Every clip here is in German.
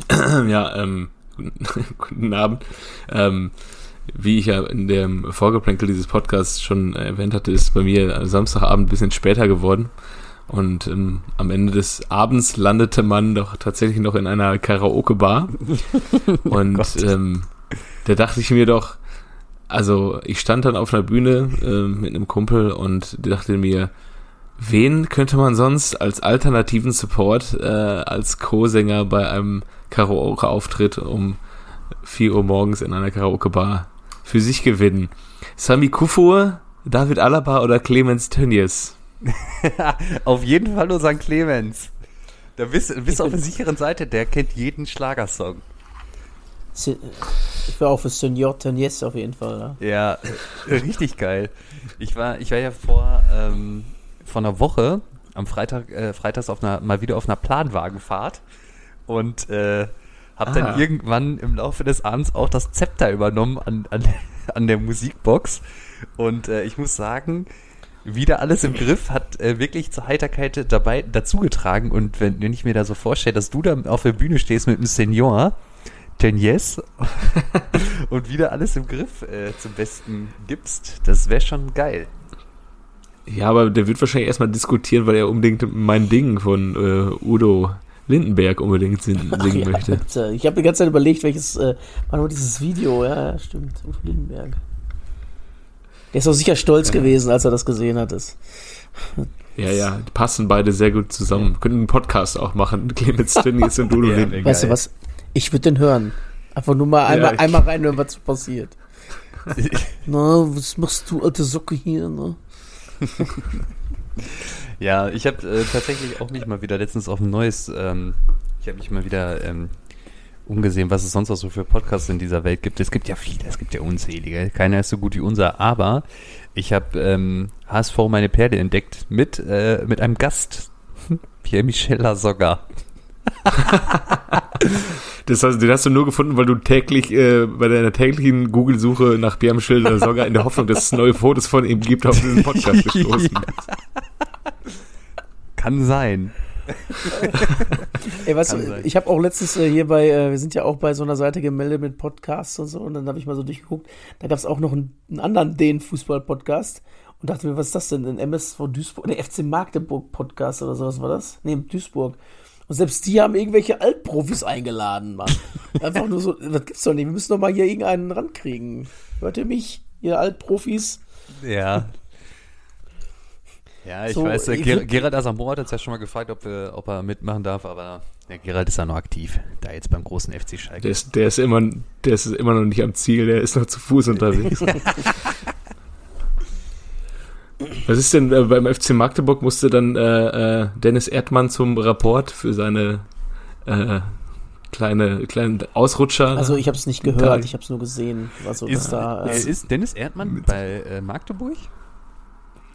ja, ähm, guten Abend. Ähm, wie ich ja in dem Vorgeplänkel dieses Podcasts schon erwähnt hatte, ist bei mir Samstagabend ein bisschen später geworden. Und ähm, am Ende des Abends landete man doch tatsächlich noch in einer Karaoke-Bar. Und ähm, da dachte ich mir doch, also ich stand dann auf einer Bühne äh, mit einem Kumpel und dachte mir, wen könnte man sonst als alternativen Support äh, als Co-Sänger bei einem Karaoke-Auftritt um 4 Uhr morgens in einer Karaoke-Bar für sich gewinnen? Sami Kufur, David Alaba oder Clemens Tönnies? auf jeden Fall nur St. Clemens. Da bist du auf der sicheren Seite, der kennt jeden Schlagersong. Ich war auch für Senior Tönnies auf jeden Fall. Ja, ja richtig geil. Ich war, ich war ja vor, ähm, vor einer Woche am Freitag, äh, freitags auf einer, mal wieder auf einer Planwagenfahrt und äh, habe ah. dann irgendwann im Laufe des Abends auch das Zepter übernommen an, an, an der Musikbox. Und äh, ich muss sagen, wieder alles im Griff, hat äh, wirklich zur Heiterkeit dabei dazugetragen. Und wenn, wenn ich mir da so vorstelle, dass du da auf der Bühne stehst mit einem Senior, denn yes, und wieder alles im Griff äh, zum Besten gibst, das wäre schon geil. Ja, aber der wird wahrscheinlich erstmal diskutieren, weil er unbedingt mein Ding von äh, Udo Lindenberg unbedingt singen, singen ja, möchte. Bitte. Ich habe die ganze Zeit überlegt, welches äh, war nur dieses Video, ja, stimmt, Udo Lindenberg. Der ist auch sicher stolz ja. gewesen, als er das gesehen hat. Das. Ja, ja, die passen beide sehr gut zusammen. Ja. Können einen Podcast auch machen, Clemens Tönnies und Udo ja, Lindenberg. Weißt du was? Ich würde den hören. Einfach nur mal einmal, einmal reinhören, was passiert. Na, was machst du, alte Socke hier, ne? ja, ich habe äh, tatsächlich auch mich mal wieder letztens auf ein neues, ähm, ich habe mich mal wieder ähm, umgesehen, was es sonst noch so für Podcasts in dieser Welt gibt. Es gibt ja viele, es gibt ja unzählige. Keiner ist so gut wie unser, aber ich habe ähm, HSV meine Perle entdeckt mit, äh, mit einem Gast, Pierre-Michel Lasogga. das heißt, den hast du nur gefunden, weil du täglich äh, bei deiner täglichen Google-Suche nach Pierre-Michel Lasogga in der Hoffnung, dass es neue Fotos von ihm gibt, auf diesen Podcast gestoßen ja. Kann sein. Ey, weißt du, ich habe auch letztens äh, hier bei, äh, wir sind ja auch bei so einer Seite gemeldet mit Podcasts und so, und dann habe ich mal so durchgeguckt, da gab es auch noch einen, einen anderen Den-Fußball-Podcast und dachte mir, was ist das denn? Ein MSV Duisburg, der FC Magdeburg-Podcast oder sowas war das? Nee, Duisburg. Und selbst die haben irgendwelche Altprofis eingeladen, Mann. Einfach nur so, das gibt's doch nicht. Wir müssen doch mal hier irgendeinen rankriegen. Hört ihr mich, ihr Altprofis? Ja, ja, ich so, weiß, äh, Ger Gerald Asamoah hat uns ja schon mal gefragt, ob, wir, ob er mitmachen darf, aber ja, Gerald ist ja noch aktiv, da jetzt beim großen FC Schalke. Der ist, der ist, immer, der ist immer noch nicht am Ziel, der ist noch zu Fuß unterwegs. Was ist denn äh, beim FC Magdeburg musste dann äh, äh, Dennis Erdmann zum Rapport für seine äh, kleine kleinen Ausrutscher? Also ich habe es nicht gehört, ich habe es nur gesehen. Also, ist, da, äh, ist Dennis Erdmann bei äh, Magdeburg?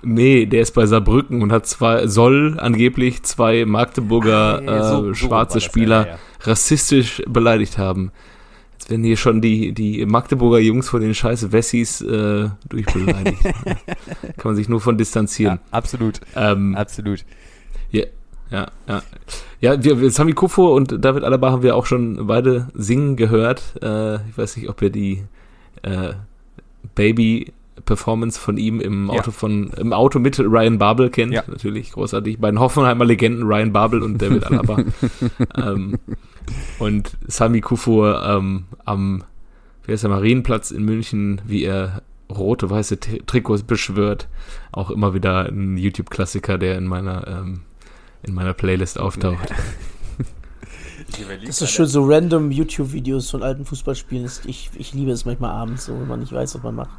Nee, der ist bei Saarbrücken und hat zwei, soll angeblich zwei Magdeburger ah, so, äh, schwarze so Spieler ja, ja. rassistisch beleidigt haben. Werden hier schon die, die Magdeburger Jungs von den scheiß Wessis äh, durchbeleidigt. Kann man sich nur von distanzieren. Ja, absolut. Ähm, absolut. Ja, ja, ja. Ja, wir, Sami Kufo und David Alaba haben wir auch schon beide singen gehört. Äh, ich weiß nicht, ob ihr die äh, Baby Performance von ihm im Auto ja. von im Auto mit Ryan Babel kennt, ja. natürlich großartig. Bei den Hoffenheimer Legenden Ryan Babel und David Alaba. ähm, und Sami Kufur ähm, am wie heißt der Marienplatz in München, wie er rote, weiße Trikots beschwört. Auch immer wieder ein YouTube-Klassiker, der in meiner, ähm, in meiner Playlist auftaucht. Das ist schön, so random YouTube-Videos von alten Fußballspielen. Ich, ich liebe es manchmal abends, so, wenn man nicht weiß, was man macht.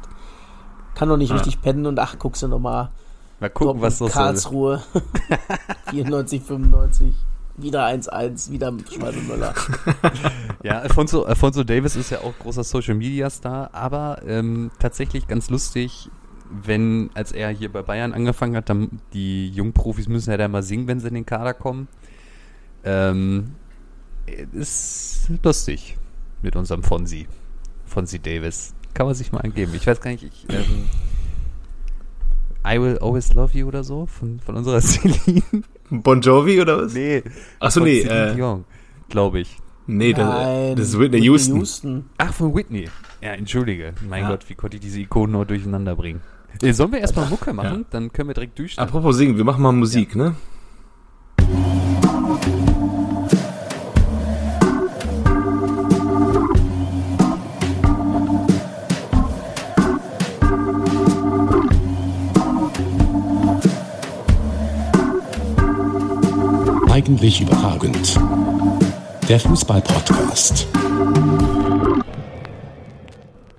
Kann noch nicht ah. richtig pennen und ach, guckst du nochmal. Mal gucken, was so Karlsruhe. 94, 95. Wieder 1-1, wieder Schmeißel Müller. ja, Alfonso, Alfonso Davis ist ja auch großer Social Media Star, aber ähm, tatsächlich ganz lustig, wenn, als er hier bei Bayern angefangen hat, dann die Jungprofis müssen ja da mal singen, wenn sie in den Kader kommen. Ähm, ist lustig mit unserem Fonsi. Fonsi Davis. Kann man sich mal angeben. Ich weiß gar nicht, ich, ähm, I Will Always Love You oder so von, von unserer Celine. Bon Jovi oder was? Nee. Achso, nee. Äh, glaube ich. Nee, Nein, das, das ist Whitney, Whitney Houston. Houston. Ach, von Whitney. Ja, entschuldige. Mein ja. Gott, wie konnte ich diese Ikonen nur durcheinander bringen? Äh, sollen wir erstmal Mucke machen? Ja. Dann können wir direkt durchstarten. Apropos singen, wir machen mal Musik, ja. ne? Eigentlich überragend der Fußball-Podcast.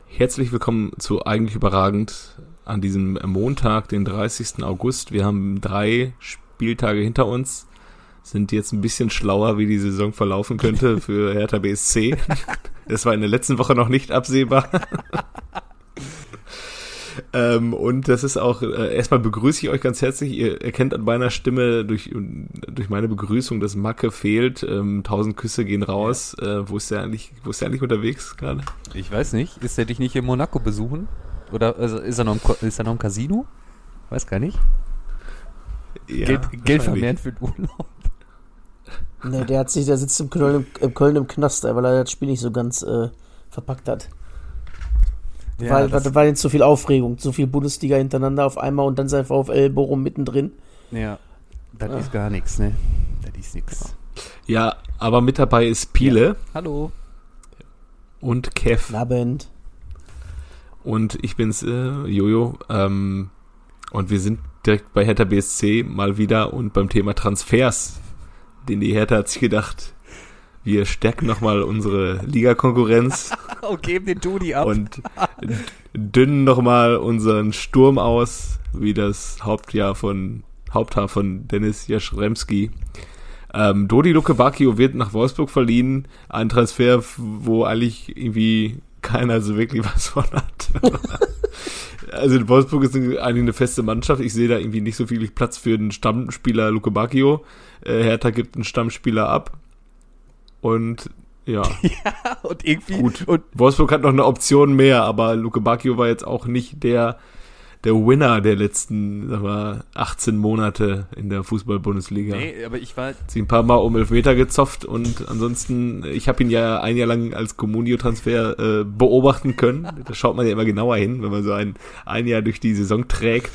Herzlich willkommen zu Eigentlich überragend an diesem Montag, den 30. August. Wir haben drei Spieltage hinter uns, sind jetzt ein bisschen schlauer, wie die Saison verlaufen könnte für Hertha BSC. Das war in der letzten Woche noch nicht absehbar. Ähm, und das ist auch, äh, erstmal begrüße ich euch ganz herzlich. Ihr erkennt an meiner Stimme durch, durch meine Begrüßung, dass Macke fehlt. Ähm, tausend Küsse gehen raus. Ja. Äh, wo ist der eigentlich, wo ist der eigentlich unterwegs gerade? Ich weiß nicht. Ist er dich nicht in Monaco besuchen? Oder also ist, er noch im, ist er noch im Casino? Weiß gar nicht. Ja, Geld, Geld vermehren für den Urlaub. Nee, der hat sich, der sitzt im Köln, im, Köln im Knast, weil er das Spiel nicht so ganz äh, verpackt hat. Ja, weil, weil, weil zu viel Aufregung, zu viel Bundesliga hintereinander auf einmal und dann sein VfL Bochum mittendrin. Ja, das ist gar nichts, ne? Das ist nichts. Ja, aber mit dabei ist Piele. Ja. Hallo. Und Kev. Abend. Und ich bin's, äh, Jojo. Ähm, und wir sind direkt bei Hertha BSC mal wieder und beim Thema Transfers. Den die Hertha hat sich gedacht, wir stärken nochmal unsere Ligakonkurrenz. und geben den Dudi ab. Und dünnen nochmal unseren Sturm aus, wie das Hauptjahr von, Haupthaar von Dennis Jaschremski. Ähm, Dodi Luke Bacchio wird nach Wolfsburg verliehen. Ein Transfer, wo eigentlich irgendwie keiner so wirklich was von hat. also Wolfsburg ist eigentlich eine feste Mannschaft. Ich sehe da irgendwie nicht so viel Platz für den Stammspieler Luke Bacchio. Äh, Hertha gibt einen Stammspieler ab. Und ja. ja, und irgendwie. Gut. Und Wolfsburg hat noch eine Option mehr, aber Luke Bacchio war jetzt auch nicht der, der Winner der letzten sag mal, 18 Monate in der Fußball-Bundesliga. Nee, aber ich war. Sie ein paar Mal um Elfmeter gezopft und ansonsten, ich habe ihn ja ein Jahr lang als Comunio-Transfer äh, beobachten können. Da schaut man ja immer genauer hin, wenn man so ein, ein Jahr durch die Saison trägt.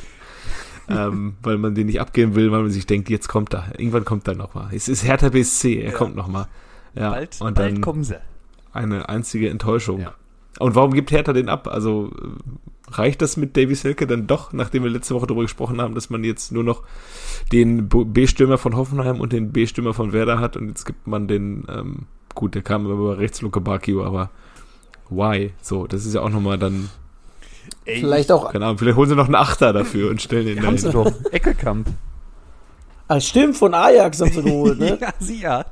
ähm, weil man den nicht abgeben will, weil man sich denkt, jetzt kommt er. Irgendwann kommt er nochmal. Es ist Hertha BSC, er ja. kommt nochmal. Ja, bald, und bald kommen sie. Eine einzige Enttäuschung. Ja. Und warum gibt Hertha den ab? Also reicht das mit Davy Selke dann doch, nachdem wir letzte Woche darüber gesprochen haben, dass man jetzt nur noch den B-Stürmer von Hoffenheim und den B-Stürmer von Werder hat und jetzt gibt man den, ähm, gut, der kam über rechts Luke Bakio, aber why? So, das ist ja auch nochmal dann Ey, vielleicht auch. Keine Ahnung, vielleicht holen sie noch einen Achter dafür und stellen den da hin. Ah, stimmt, von Ajax haben sie geholt, ne? ja, sie ja.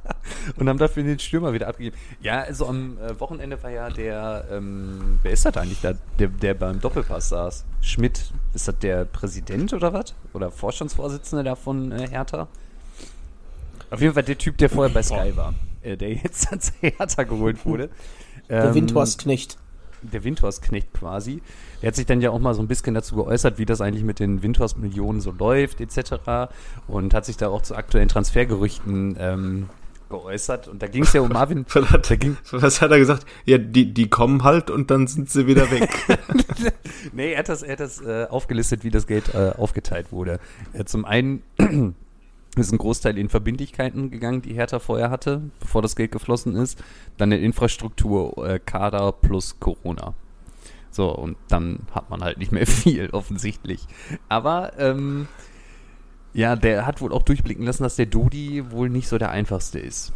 und haben dafür den Stürmer wieder abgegeben. Ja, also am äh, Wochenende war ja der, ähm, wer ist das eigentlich da, der, der beim Doppelpass saß? Schmidt, ist das der Präsident oder was? Oder Vorstandsvorsitzende da von äh, Hertha? Auf jeden Fall der Typ, der vorher bei Sky war, äh, der jetzt als Hertha geholt wurde. Der ähm, Windhorst-Knecht der Windhorst-Knecht quasi. Der hat sich dann ja auch mal so ein bisschen dazu geäußert, wie das eigentlich mit den Windhorst-Millionen so läuft, etc. Und hat sich da auch zu aktuellen Transfergerüchten ähm, geäußert. Und da ging es ja um Marvin. hat, was hat er gesagt? Ja, die, die kommen halt und dann sind sie wieder weg. nee, er hat das, er hat das äh, aufgelistet, wie das Geld äh, aufgeteilt wurde. Äh, zum einen ist ein Großteil in Verbindlichkeiten gegangen, die Hertha vorher hatte, bevor das Geld geflossen ist. Dann in Infrastruktur, äh, Kader plus Corona. So, und dann hat man halt nicht mehr viel, offensichtlich. Aber, ähm, ja, der hat wohl auch durchblicken lassen, dass der Dodi wohl nicht so der einfachste ist.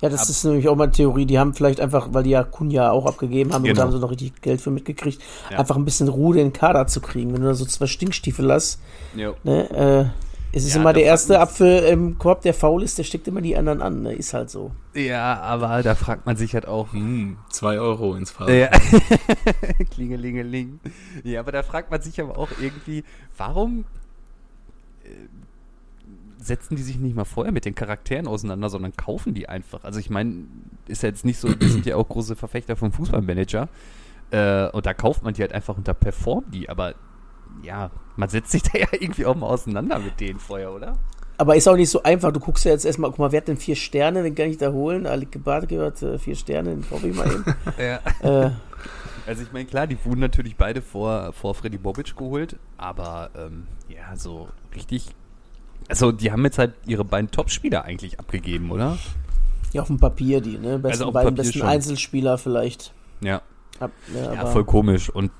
Ja, das Ab ist nämlich auch mal eine Theorie. Die haben vielleicht einfach, weil die ja Kunja auch abgegeben haben, genau. und da haben sie noch richtig Geld für mitgekriegt, ja. einfach ein bisschen Ruhe in den Kader zu kriegen. Wenn du da so zwei Stinkstiefel hast, ne, äh, es ist ja, immer der erste Apfel im Korb, der faul ist, der steckt immer die anderen an. Ne? Ist halt so. Ja, aber da fragt man sich halt auch. Hm, zwei Euro ins Fass. Ja. Klingelingeling. Ja, aber da fragt man sich aber auch irgendwie, warum äh, setzen die sich nicht mal vorher mit den Charakteren auseinander, sondern kaufen die einfach? Also ich meine, ist ja jetzt nicht so, die sind ja auch große Verfechter vom Fußballmanager. Äh, und da kauft man die halt einfach und da performt die, aber ja, man setzt sich da ja irgendwie auch mal auseinander mit denen vorher, oder? Aber ist auch nicht so einfach. Du guckst ja jetzt erstmal, guck mal, wer hat denn vier Sterne? Den kann ich da holen. Ali Kebate gehört äh, vier Sterne, den brauche ich mal eben. ja. Äh, also ich meine, klar, die wurden natürlich beide vor, vor Freddy Bobic geholt, aber ähm, ja, so richtig. Also die haben jetzt halt ihre beiden Topspieler eigentlich abgegeben, oder? Ja, auf dem Papier die, ne? Besten, also beiden besten schon. Einzelspieler vielleicht. Ja. Ab, ja, ja voll komisch. Und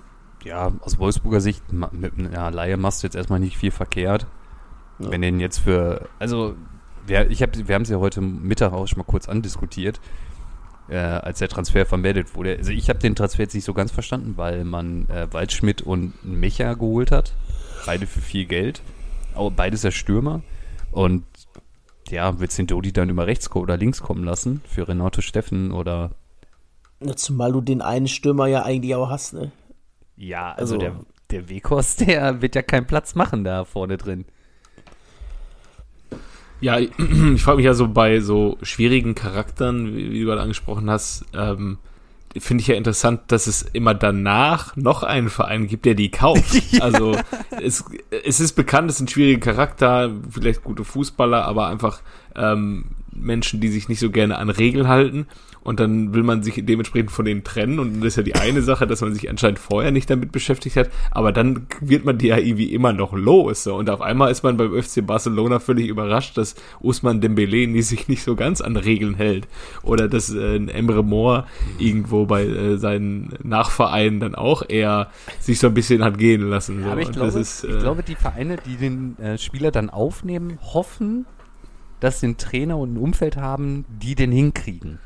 ja, aus Wolfsburger Sicht, mit einer Laie machst du jetzt erstmal nicht viel verkehrt. Ja. Wenn den jetzt für, also wir, ich hab, wir haben es ja heute Mittag auch schon mal kurz andiskutiert, äh, als der Transfer vermeldet wurde. Also ich habe den Transfer jetzt nicht so ganz verstanden, weil man äh, Waldschmidt und Mecha geholt hat. Beide für viel Geld. Auch beides ja Stürmer. Und ja, willst du den Dodi dann über rechts oder links kommen lassen? Für Renato Steffen oder. Ja, zumal du den einen Stürmer ja eigentlich auch hast, ne? Ja, also, also der, der Wekos, der wird ja keinen Platz machen da vorne drin. Ja, ich frage mich ja so bei so schwierigen Charakteren, wie, wie du gerade angesprochen hast, ähm, finde ich ja interessant, dass es immer danach noch einen Verein gibt, der die kauft. ja. Also es, es ist bekannt, es sind schwierige Charakter, vielleicht gute Fußballer, aber einfach ähm, Menschen, die sich nicht so gerne an Regeln halten und dann will man sich dementsprechend von denen trennen und das ist ja die eine Sache, dass man sich anscheinend vorher nicht damit beschäftigt hat, aber dann wird man die ja irgendwie immer noch los so. und auf einmal ist man beim FC Barcelona völlig überrascht, dass Usman Dembele sich nicht so ganz an Regeln hält oder dass äh, Emre Moore irgendwo bei äh, seinen Nachvereinen dann auch eher sich so ein bisschen hat gehen lassen. So. aber ich glaube, ist, äh, ich glaube, die Vereine, die den äh, Spieler dann aufnehmen, hoffen, dass sie einen Trainer und ein Umfeld haben, die den hinkriegen.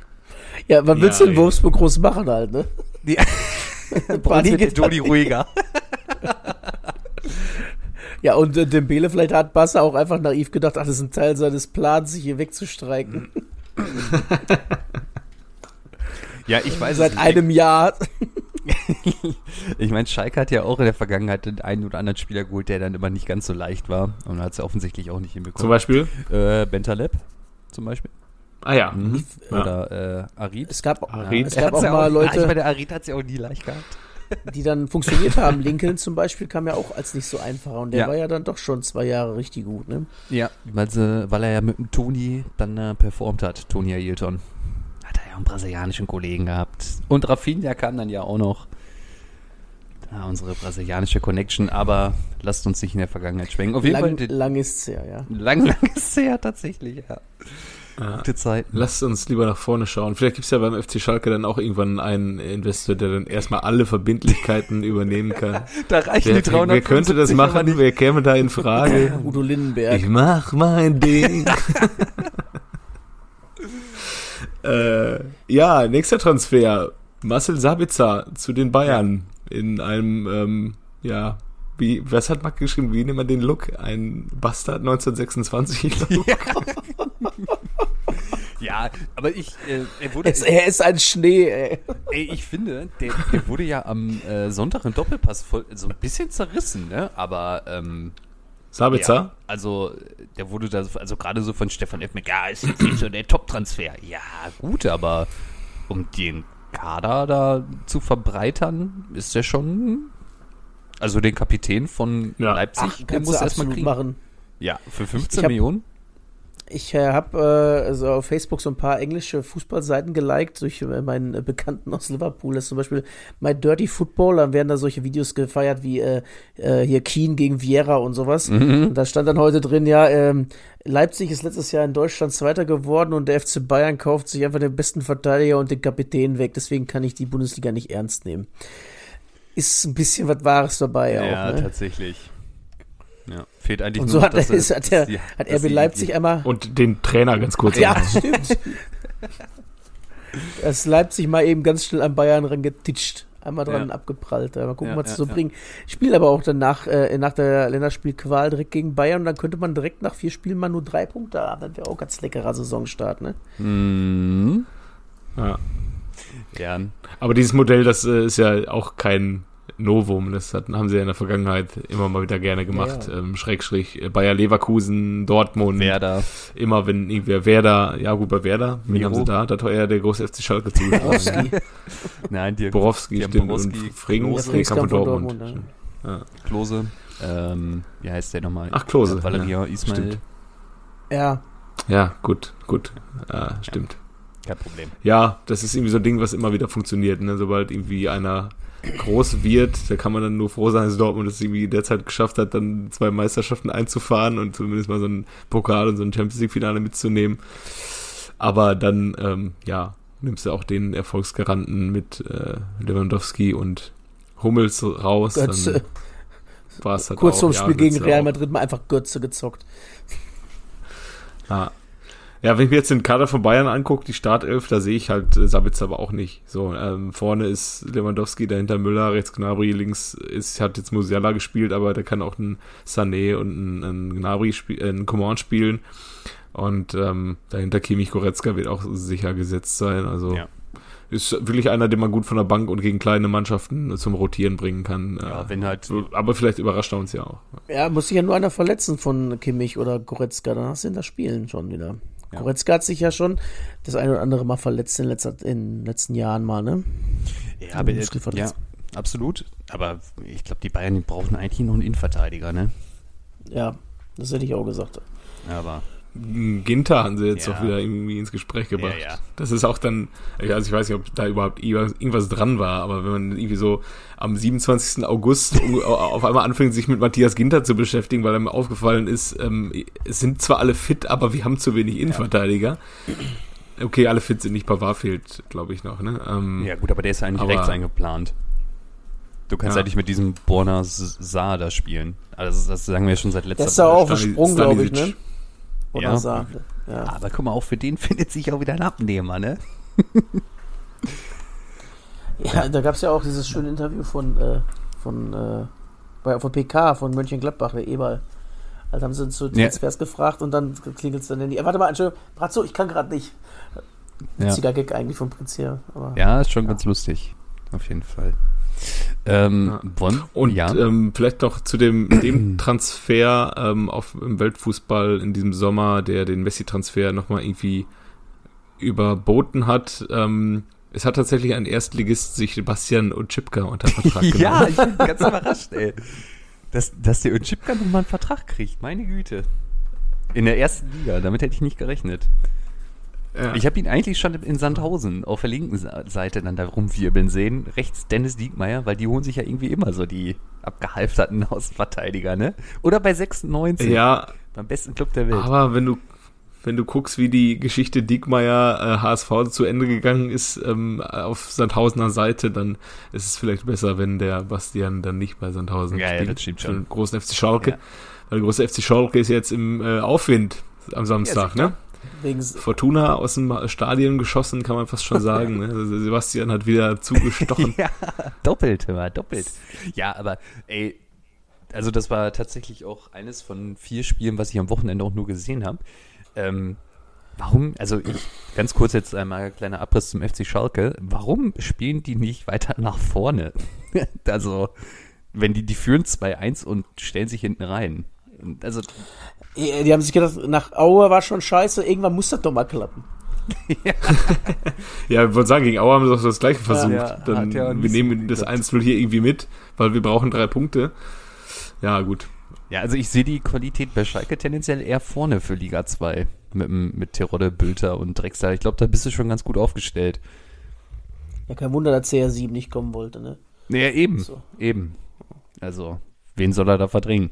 Ja, was willst ja, du in Wolfsburg groß machen halt, ne? Die, Brady geht Dodi ruhiger. ja, und äh, Dembele vielleicht hat Bassa auch einfach naiv gedacht, ach, das ist ein Teil seines Plans, sich hier wegzustreiken. ja, ich weiß Seit einem Jahr. ich meine, Schalke hat ja auch in der Vergangenheit den einen oder anderen Spieler geholt, der dann immer nicht ganz so leicht war. Und hat es ja offensichtlich auch nicht hinbekommen. Zum Beispiel? Äh, Bentaleb zum Beispiel. Ah ja. Mhm. Oder äh, Arid. Es gab, Arid. Es gab auch mal auch, Leute. Ja, ich meine, Arid hat es ja auch nie leicht gehabt. Die dann funktioniert haben. Lincoln zum Beispiel kam ja auch als nicht so einfach und der ja. war ja dann doch schon zwei Jahre richtig gut, ne? Ja, weil, sie, weil er ja mit dem Toni dann äh, performt hat, Toni Ailton. Hat er ja einen brasilianischen Kollegen gehabt. Und Rafinha kam dann ja auch noch. Ja, unsere brasilianische Connection, aber lasst uns nicht in der Vergangenheit schwenken. Auf jeden lang, Fall. Lang ist es her, ja. Lang, lang ist es her, tatsächlich, ja. Gute Zeiten. Lasst uns lieber nach vorne schauen. Vielleicht gibt es ja beim FC Schalke dann auch irgendwann einen Investor, der dann erstmal alle Verbindlichkeiten übernehmen kann. Da reichen wer, die 300 Wer könnte das machen? Wer käme da in Frage? Udo Lindenberg. Ich mach mein Ding. äh, ja, nächster Transfer. Marcel Sabitzer zu den Bayern in einem, ähm, ja, wie, was hat Marc geschrieben? Wie nennt man den Look? Ein Bastard 1926 Look? Ja. Ja, aber ich, äh, er wurde. Es, er ist ein Schnee, ey. ey ich finde, der, der wurde ja am äh, Sonntag im Doppelpass voll, so ein bisschen zerrissen, ne? Aber, ähm. Sabitzer? Ja, also, der wurde da, also gerade so von Stefan Effmeck, ja, ist jetzt nicht so der Top-Transfer. Ja, gut, aber um den Kader da zu verbreitern, ist der schon. Also den Kapitän von ja. Leipzig, Ach, der muss erstmal kriegen. Machen. Ja, für 15 hab, Millionen? Ich äh, habe äh, also auf Facebook so ein paar englische Fußballseiten geliked durch äh, meinen äh, Bekannten aus Liverpool. Das ist zum Beispiel My Dirty Football. Dann werden da solche Videos gefeiert wie äh, äh, hier Keen gegen Vieira und sowas. Mhm. Und da stand dann heute drin, ja, ähm, Leipzig ist letztes Jahr in Deutschland Zweiter geworden und der FC Bayern kauft sich einfach den besten Verteidiger und den Kapitän weg. Deswegen kann ich die Bundesliga nicht ernst nehmen. Ist ein bisschen was Wahres dabei ja, auch. Ja, ne? tatsächlich. Ja, fehlt eigentlich und so nur, hat, dass ist, hat, der, die, hat RB Leipzig die, einmal. Und den Trainer ganz kurz. Ja, stimmt. dass Leipzig mal eben ganz schnell an Bayern rangetitscht. Einmal dran ja. abgeprallt. Mal gucken, ja, was sie ja, so bringen. Spielt aber auch dann nach, äh, nach der Länderspielqual direkt gegen Bayern und dann könnte man direkt nach vier Spielen mal nur drei Punkte haben. Das wäre auch ganz leckerer Saisonstart, ne? Mhm. Ja. Gern. Aber dieses Modell, das äh, ist ja auch kein Novum. Das hat, haben sie ja in der Vergangenheit immer mal wieder gerne gemacht. Ja. Ähm, Schrägstrich äh, Bayer Leverkusen, Dortmund. Werder. Immer wenn irgendwer Werder, ja gut, bei Werder, wen haben sie da? Da hat eher der große FC Schalke zu. Borowski. Nein, die, Borowski, die stimmt. Borowski, und Frings, Frings kam von Dortmund. Dortmund ja. Ja. Klose. Ähm, wie heißt der nochmal? Ach, Klose. Valerian ja, Ismail. Stimmt. Ja. Ja, gut, gut. Ja, stimmt. Kein Problem. Ja, das ist irgendwie so ein Ding, was immer wieder funktioniert. Ne? Sobald irgendwie einer groß wird, da kann man dann nur froh sein, dass Dortmund es irgendwie derzeit geschafft hat, dann zwei Meisterschaften einzufahren und zumindest mal so ein Pokal und so ein Champions League-Finale mitzunehmen. Aber dann, ähm, ja, nimmst du auch den Erfolgsgaranten mit äh, Lewandowski und Hummels raus. Götze. War's halt Kurz vorm ja, Spiel gegen Götze Real. Madrid mal einfach Götze gezockt. Ja. Ja, wenn ich mir jetzt den Kader von Bayern angucke, die Startelf, da sehe ich halt äh, Sabitzer aber auch nicht. So, ähm, vorne ist Lewandowski, dahinter Müller, rechts Gnabry, links ist, hat jetzt Musiala gespielt, aber der kann auch einen Sané und einen, einen Gnabry, spiel, äh, einen Coman spielen. Und ähm, dahinter Kimmich Goretzka wird auch sicher gesetzt sein. Also Ja. ist wirklich einer, den man gut von der Bank und gegen kleine Mannschaften zum Rotieren bringen kann. Ja, Äh, wenn halt. aber vielleicht überrascht er uns ja auch. Ja, muss sich ja nur einer verletzen von Kimmich oder Goretzka, dann hast du in das Spielen schon wieder. Ja. Goretzka hat sich ja schon das eine oder andere Mal verletzt in, letzter, in den letzten Jahren mal, ne? Ja, aber, ja, absolut. Aber ich glaube, die Bayern die brauchen eigentlich noch einen Innenverteidiger, ne? Ja, das hätte ich auch gesagt. Aber Ginter haben sie jetzt Ja. doch wieder irgendwie ins Gespräch gebracht. Ja, ja. Das ist auch dann, also ich weiß nicht, ob da überhaupt irgendwas dran war, aber wenn man irgendwie so am 27. August auf einmal anfängt, sich mit Matthias Ginter zu beschäftigen, weil einem aufgefallen ist, ähm, es sind zwar alle fit, aber wir haben zu wenig Innenverteidiger. Okay, alle fit sind nicht, Pavard fehlt, glaube ich, noch, ne? Ähm, ja, gut, aber der ist ja eigentlich Aber- rechts eingeplant. Du kannst Ja. eigentlich mit diesem Borna Saar da spielen. Also das sagen wir schon seit letzter Der ist da auch Stani- Sprung, glaube ich, ne? Oder Ja. Saar. Ja. Aber guck mal, auch für den findet sich auch wieder ein Abnehmer, ne? ja, da gab es ja auch dieses schöne Interview von, äh, von, äh, bei, von PK, von Mönchengladbach, der Eberl. Also haben sie uns zu Ja. Transfers gefragt und dann klingelt es dann in die. Äh, warte mal, Entschuldigung, Bratzo, ich kann gerade nicht. Ja. Witziger Gag eigentlich vom Prinz hier. Aber Ja, ist schon ganz lustig. Auf jeden Fall. Ähm, Ja. Bonn? Und ja. ähm, vielleicht noch zu dem, dem Transfer ähm, auf, im Weltfußball in diesem Sommer, der den Messi-Transfer nochmal irgendwie überboten hat. Ähm, es hat tatsächlich ein Erstligist sich Sebastian Utschipka unter Vertrag genommen. ja, ich bin ganz überrascht, ey. Dass, dass der Utschipka nochmal einen Vertrag kriegt, meine Güte. In der ersten Liga, damit hätte ich nicht gerechnet. Ja. Ich habe ihn eigentlich schon in Sandhausen auf der linken Seite dann da rumwirbeln sehen. Rechts Dennis Diekmeyer, weil die holen sich ja irgendwie immer so die abgehalfterten Außenverteidiger, ne? Oder bei 96, ja, beim besten Club der Welt. aber wenn du wenn du guckst, wie die Geschichte Diekmeyer äh, HSV zu Ende gegangen ist ähm, auf Sandhausener Seite, dann ist es vielleicht besser, wenn der Bastian dann nicht bei Sandhausen Ja, ja, spielt. das stimmt Für schon. den großen FC Schalke. Ja. Weil der große FC Schalke ist jetzt im äh, Aufwind am Samstag, sicher. ne? Wegen, Fortuna aus dem Stadion geschossen, kann man fast schon sagen. ne? Also Sebastian hat wieder zugestochen. ja, doppelt, immer doppelt. Ja, aber ey, also das war tatsächlich auch eines von vier Spielen, was ich am Wochenende auch nur gesehen habe. Ähm, warum, also ich, ganz kurz jetzt einmal ein kleiner Abriss zum FC Schalke. Warum spielen die nicht weiter nach vorne? also, wenn die, die führen 2-1 und stellen sich hinten rein. Also, die haben sich gedacht, nach Aue war schon scheiße, irgendwann muss das doch mal klappen. Ja, ich wollte sagen, gegen Auer haben sie doch das gleiche versucht. ja, Dann, ja nicht wir nehmen das geklappt. 1-0 hier irgendwie mit, weil wir brauchen drei Punkte. Ja, gut. ja, also ich sehe die Qualität bei Schalke tendenziell eher vorne für Liga 2. Mit, mit Terodde, Bülter und Drexler. Ich glaube, da bist du schon ganz gut aufgestellt. Ja, kein Wunder, dass CR7 nicht kommen wollte, ne? Naja, eben. So. Eben. Also, wen soll er da verdrängen?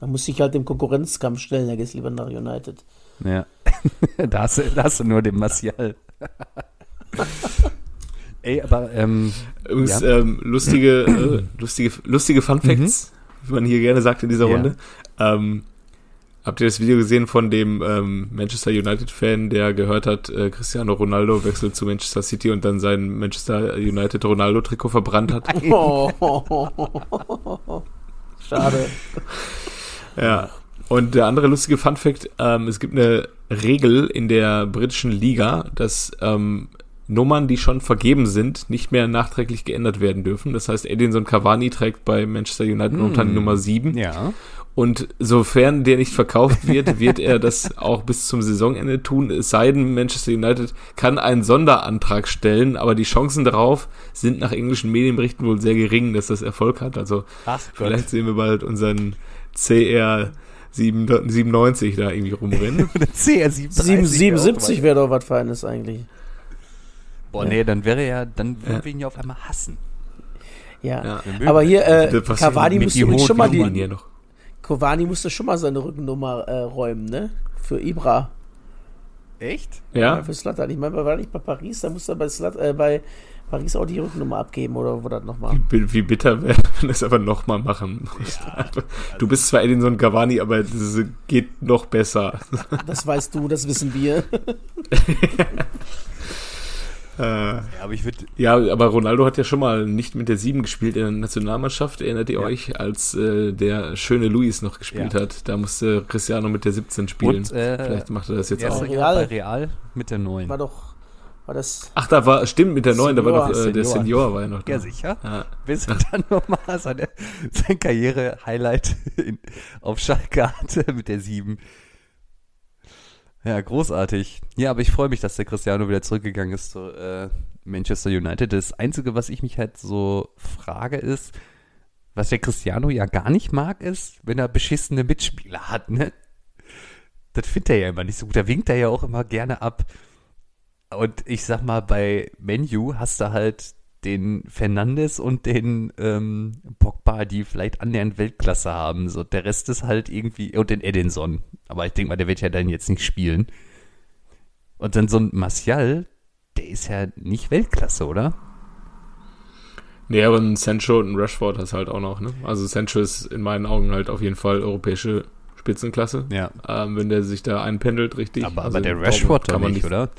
Man muss sich halt dem Konkurrenzkampf stellen, da gehst lieber nach United. Ja. da, hast du, da hast du nur den Martial. Ey, aber, ähm, Übrigens, Ja. ähm, lustige, äh, lustige, lustige Fun Facts, wie man hier gerne sagt in dieser Mhm. Ja. Runde. Ähm, habt ihr das Video gesehen von dem ähm, Manchester United-Fan, der gehört hat, äh, Cristiano Ronaldo wechselt zu Manchester City und dann sein Manchester United Ronaldo-Trikot verbrannt hat? Oh. Schade. Ja. Und der andere lustige Fun Fact, ähm, es gibt eine Regel in der britischen Liga, dass ähm, Nummern, die schon vergeben sind, nicht mehr nachträglich geändert werden dürfen. Das heißt, Edinson Cavani trägt bei Manchester United momentan die Nummer 7. ja. Und sofern der nicht verkauft wird, wird er das auch bis zum Saisonende tun. Es sei denn, Manchester United kann einen Sonderantrag stellen, aber die Chancen darauf sind nach englischen Medienberichten wohl sehr gering, dass das Erfolg hat. Also Ach vielleicht sehen wir bald unseren CR 97 da irgendwie rumrennen. Oder CR37. 77 wäre doch was Feines eigentlich. Boah, nee, dann wäre ja, dann würden wir ihn ja auf einmal hassen. Ja, Ja. aber hier, äh, Was Cavani musste übrigens schon mal die, hier noch. Cavani musste schon mal seine Rückennummer äh, räumen, ne? Für Ibra. Echt? Ja. Ja, Für Slatan. Ich meine, war er nicht bei Paris, da musste er bei, Slat, äh, bei Paris auch die Rückennummer abgeben oder wo das nochmal? Wie wie bitter wäre, wenn du es aber nochmal machen musst. Du bist zwar Edinson Cavani, aber es geht noch besser. Das weißt du, das wissen wir. Äh, Ja, aber ich würde, ja, aber Ronaldo hat ja schon mal nicht mit der 7 gespielt in der Nationalmannschaft. Erinnert ihr Ja. euch, als äh, der schöne Luis noch gespielt Ja. hat? Da musste Cristiano mit der 17 spielen. Und, äh, Vielleicht macht er das jetzt auch. Real. Real. bei Real mit der neuen. War doch, war das, Ach, da war, stimmt, mit der 9, da war noch, äh, der Senior. War ja noch da. Ja, sicher. Ja. Bis er dann nochmal seine, sein Karriere-Highlight auf Schalke hatte mit der 7. Ja, großartig. Ja, aber ich freue mich, dass der Cristiano wieder zurückgegangen ist zu äh, Manchester United. Das Einzige, was ich mich halt so frage, ist, was der Cristiano ja gar nicht mag, ist, wenn er beschissene Mitspieler hat, ne? Das findet er ja immer nicht so gut. Da winkt er ja auch immer gerne ab. Und ich sag mal, bei Menu hast du halt den Fernandes und den ähm, Pogba, die vielleicht annähernd Weltklasse haben. So, der Rest ist halt irgendwie, und den Edinson. Aber ich denke mal, der wird ja dann jetzt nicht spielen. Und dann so ein Martial, der ist ja nicht Weltklasse, oder? Nee, aber ein Sancho und ein Rashford hast halt auch noch, ne? Also Sancho ist in meinen Augen halt auf jeden Fall europäische Spitzenklasse. Ja. Ähm, wenn der sich da einpendelt, richtig. Aber, also aber der Rashford kann man nicht, oder?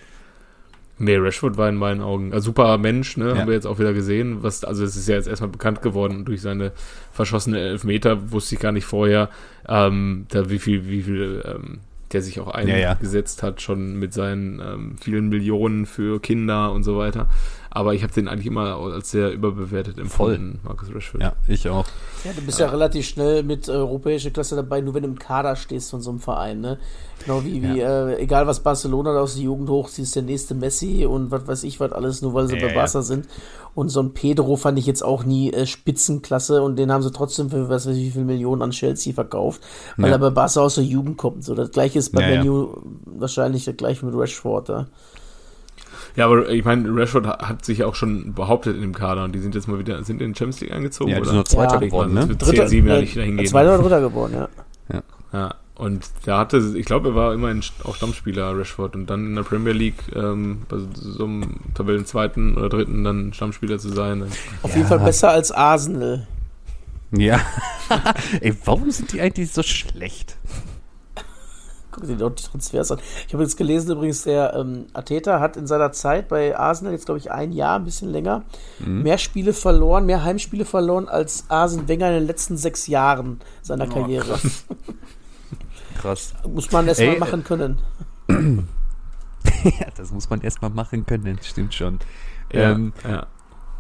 Nee, Rashford war in meinen Augen ein super Mensch, ne? Ja. Haben wir jetzt auch wieder gesehen. Was, also es ist ja jetzt erstmal bekannt geworden durch seine verschossene Elfmeter, wusste ich gar nicht vorher, ähm, da wie viel, wie viel, ähm, der sich auch Ja, ja. eingesetzt hat, schon mit seinen ähm, vielen Millionen für Kinder und so weiter. Aber ich habe den eigentlich immer als sehr überbewertet empfunden, Marcus Rashford. Ja, ich auch. ja, du bist ja relativ schnell mit äh, europäischer Klasse dabei, nur wenn du im Kader stehst von so einem Verein, ne? Genau wie, wie äh, egal was Barcelona da aus der Jugend hochzieht, der nächste Messi und was weiß ich was alles, nur weil sie Ja, bei ja. Barca sind. Und so ein Pedro fand ich jetzt auch nie äh, Spitzenklasse und den haben sie trotzdem für was weiß ich wie viel Millionen an Chelsea verkauft, weil Ja. er bei Barca aus der Jugend kommt. So, das gleiche ist bei Ja, ja. Menu wahrscheinlich das gleiche mit Rashford, ja. Ja, aber ich meine, Rashford hat, sich auch schon behauptet in dem Kader und die sind jetzt mal wieder, sind in die Champions League eingezogen, Ja, die oder? sind noch Zweiter Ja. geworden, ne? es wird CR7 ja nicht dahin gehen. Zweiter oder dritter geworden, ja. Ja, und der hatte, ich glaube, er war immerhin auch Stammspieler, Rashford, und dann in der Premier League ähm, bei so einem Tabellenzweiten oder dritten dann Stammspieler zu sein. dann- Auf jeden Fall besser als Arsenal. Ja. Ey, warum sind die eigentlich so schlecht? Guck dir doch die Transfers an. Ich habe jetzt gelesen übrigens, der ähm, Ateta hat in seiner Zeit bei Arsenal jetzt, glaube ich, ein Jahr, ein bisschen länger, Mhm. mehr Spiele verloren, mehr Heimspiele verloren als Arsene Wenger in den letzten sechs Jahren seiner Karriere. Krass. Muss man erst mal Ey, machen können. ja, das muss man erstmal machen können, stimmt schon. Ja, Ähm, ja.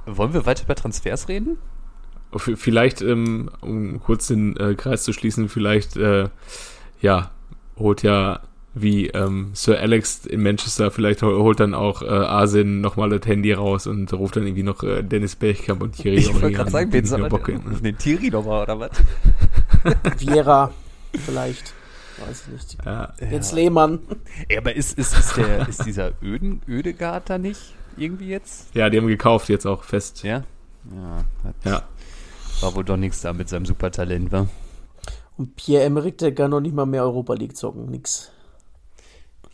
wollen wir weiter über Transfers reden? Vielleicht, ähm, um kurz den äh, Kreis zu schließen, vielleicht, äh, ja, holt ja wie ähm, Sir Alex in Manchester, vielleicht hol- holt dann auch äh, Arsene nochmal das Handy raus und ruft dann irgendwie noch äh, Dennis Bergkamp und Thierry Ich wollte gerade sagen, wen soll Bock denn? hätten. Den Thierry nochmal, oder was? Vieira, vielleicht. Weiß ich nicht. Ja, Jetzt Lehmann. Ey, aber ist, ist, ist, der, ist dieser Öden, Ödegard da nicht irgendwie jetzt? ja, die haben gekauft jetzt auch fest. Ja? Ja, Ja. war wohl doch nichts da mit seinem Supertalent, wa? Und Pierre-Emerick, der kann noch nicht mal mehr Europa League zocken. Nix.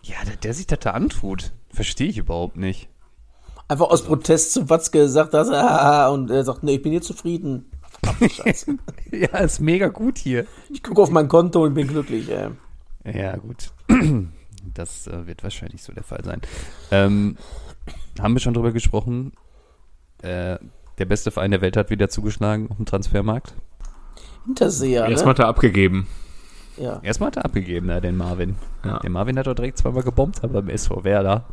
Ja, der, der sich das da antut. Verstehe ich überhaupt nicht. Einfach aus Protest zu Watzke gesagt, dass er, und er sagt, nee, ich bin hier zufrieden. Scheiße. Ja, ist mega gut hier. Ich gucke auf mein Konto und bin glücklich. Ey. Ja, gut. Das äh, wird wahrscheinlich so der Fall sein. Ähm, haben wir schon drüber gesprochen? Äh, der beste Verein der Welt hat wieder zugeschlagen auf dem Transfermarkt. Hinterseher, Erstmal ne? hat er abgegeben. Ja. Erstmal hat er abgegeben, ne, den Marvin. Ja. Der Marvin hat doch direkt zweimal gebombt, aber beim SV Werder.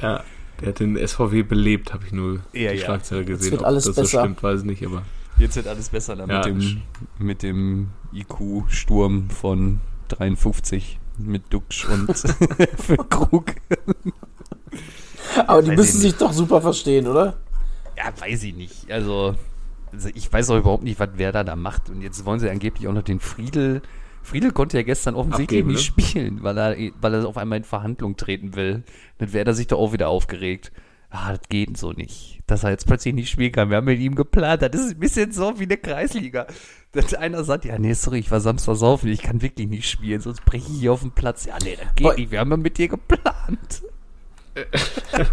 ja. Der hat den SVW belebt, habe ich nur Ja, die ja. Schlagzeile gesehen. wird Ob alles das besser. so stimmt, weiß ich nicht, aber Jetzt wird alles besser da Ja, mit, dem, mit dem IQ-Sturm von 53 mit Duxch und für Krug. Aber die müssen ich sich doch super verstehen, oder? Ja, weiß ich nicht. Also, also ich weiß auch überhaupt nicht, was Werder da macht. Und jetzt wollen sie angeblich auch noch den Friedel Friedel konnte ja gestern offensichtlich Abgeben, nicht ne? spielen, weil er, weil er auf einmal in Verhandlung treten will. Dann wäre er sich doch auch wieder aufgeregt. Ah, das geht so nicht. Dass er jetzt plötzlich nicht spielen kann. Wir haben mit ihm geplant. Das ist ein bisschen so wie eine Kreisliga. Dass einer sagt, ja, nee, sorry, ich war Samstag saufen, ich kann wirklich nicht spielen, sonst breche ich hier auf den Platz. Ja, nee, das geht Boah. nicht. Wir haben ja mit dir geplant.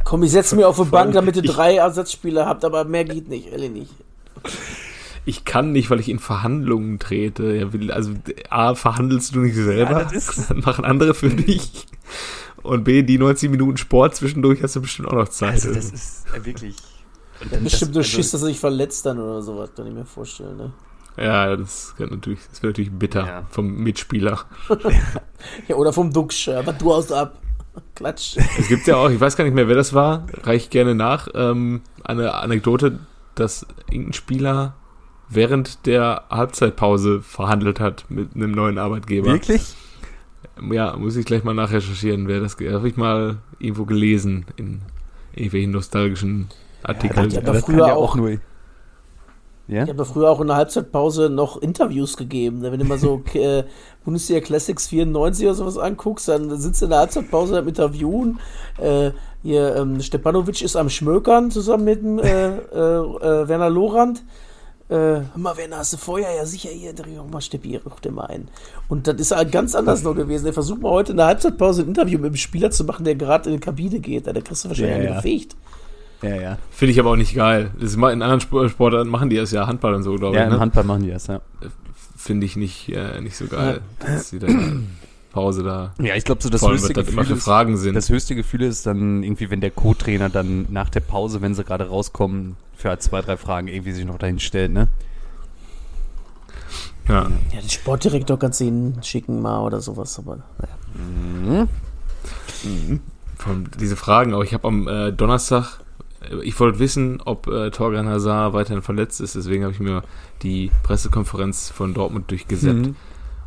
Komm, ich setze mir auf die Bank, damit ihr drei Ersatzspieler habt, aber mehr geht nicht, ehrlich nicht. Ich kann nicht, weil ich in Verhandlungen trete. Also A, verhandelst du nicht selber, ja, das machen andere für dich. Und B, die 90 Minuten Sport zwischendurch hast du bestimmt auch noch Zeit. Also das ist äh, wirklich... Ja, bestimmt durch also, Schiss, dass er sich verletzt dann oder sowas, kann ich mir vorstellen, ne? Ja, das, kann natürlich, das wäre natürlich bitter ja. vom Mitspieler. ja, oder vom Duxch, aber du haust ab. Klatsch. Es gibt ja auch, ich weiß gar nicht mehr, wer das war, reiche ich gerne nach, ähm, eine Anekdote, dass irgendein Spieler während der Halbzeitpause verhandelt hat mit einem neuen Arbeitgeber. Wirklich? Ja, muss ich gleich mal nachrecherchieren, wer das habe ich mal irgendwo gelesen in irgendwelchen nostalgischen Artikeln. Ja, das, das früher ja auch nur ja? Ich habe früher auch in der Halbzeitpause noch Interviews gegeben. Wenn du mal so äh, Bundesliga Classics 94 oder sowas anguckst, dann sitzt du in der Halbzeitpause am Interviewen. Äh, hier, ähm, Stepanovic ist am Schmökern zusammen mit dem äh, äh, äh Werner Lorand. Äh, hör mal, Werner, hast du Feuer? Ja, sicher, hier, dreh auch mal Steppi, ruch dir mal ein. Und das ist halt ganz anders noch gewesen. Der versucht mal heute in der Halbzeitpause ein Interview mit dem Spieler zu machen, der gerade in die Kabine geht. Da kriegst du wahrscheinlich ja, ja. gefegt. Ja, ja. Finde ich aber auch nicht geil. Das in anderen Sportarten machen die das ja, Handball und so, glaube ja, ich. Ja, im ne? Handball machen die das, ja. Finde ich nicht, äh, nicht so geil, ja. Pause da. Ja, ich glaube so das höchste Gefühl immer für Fragen sind. Das höchste Gefühl ist dann irgendwie, wenn der Co-Trainer dann nach der Pause, wenn sie gerade rauskommen, für halt zwei, drei Fragen irgendwie sich noch dahin stellt, ne? Ja. Ja, den Sportdirektor kannst du ihn schicken mal oder sowas, aber ja. Mhm. Mhm. Von diese Fragen, aber ich habe am äh, Donnerstag ich wollte wissen, ob äh, Torgan Hazard weiterhin verletzt ist, deswegen habe ich mir die Pressekonferenz von Dortmund durchgesetzt. Mhm.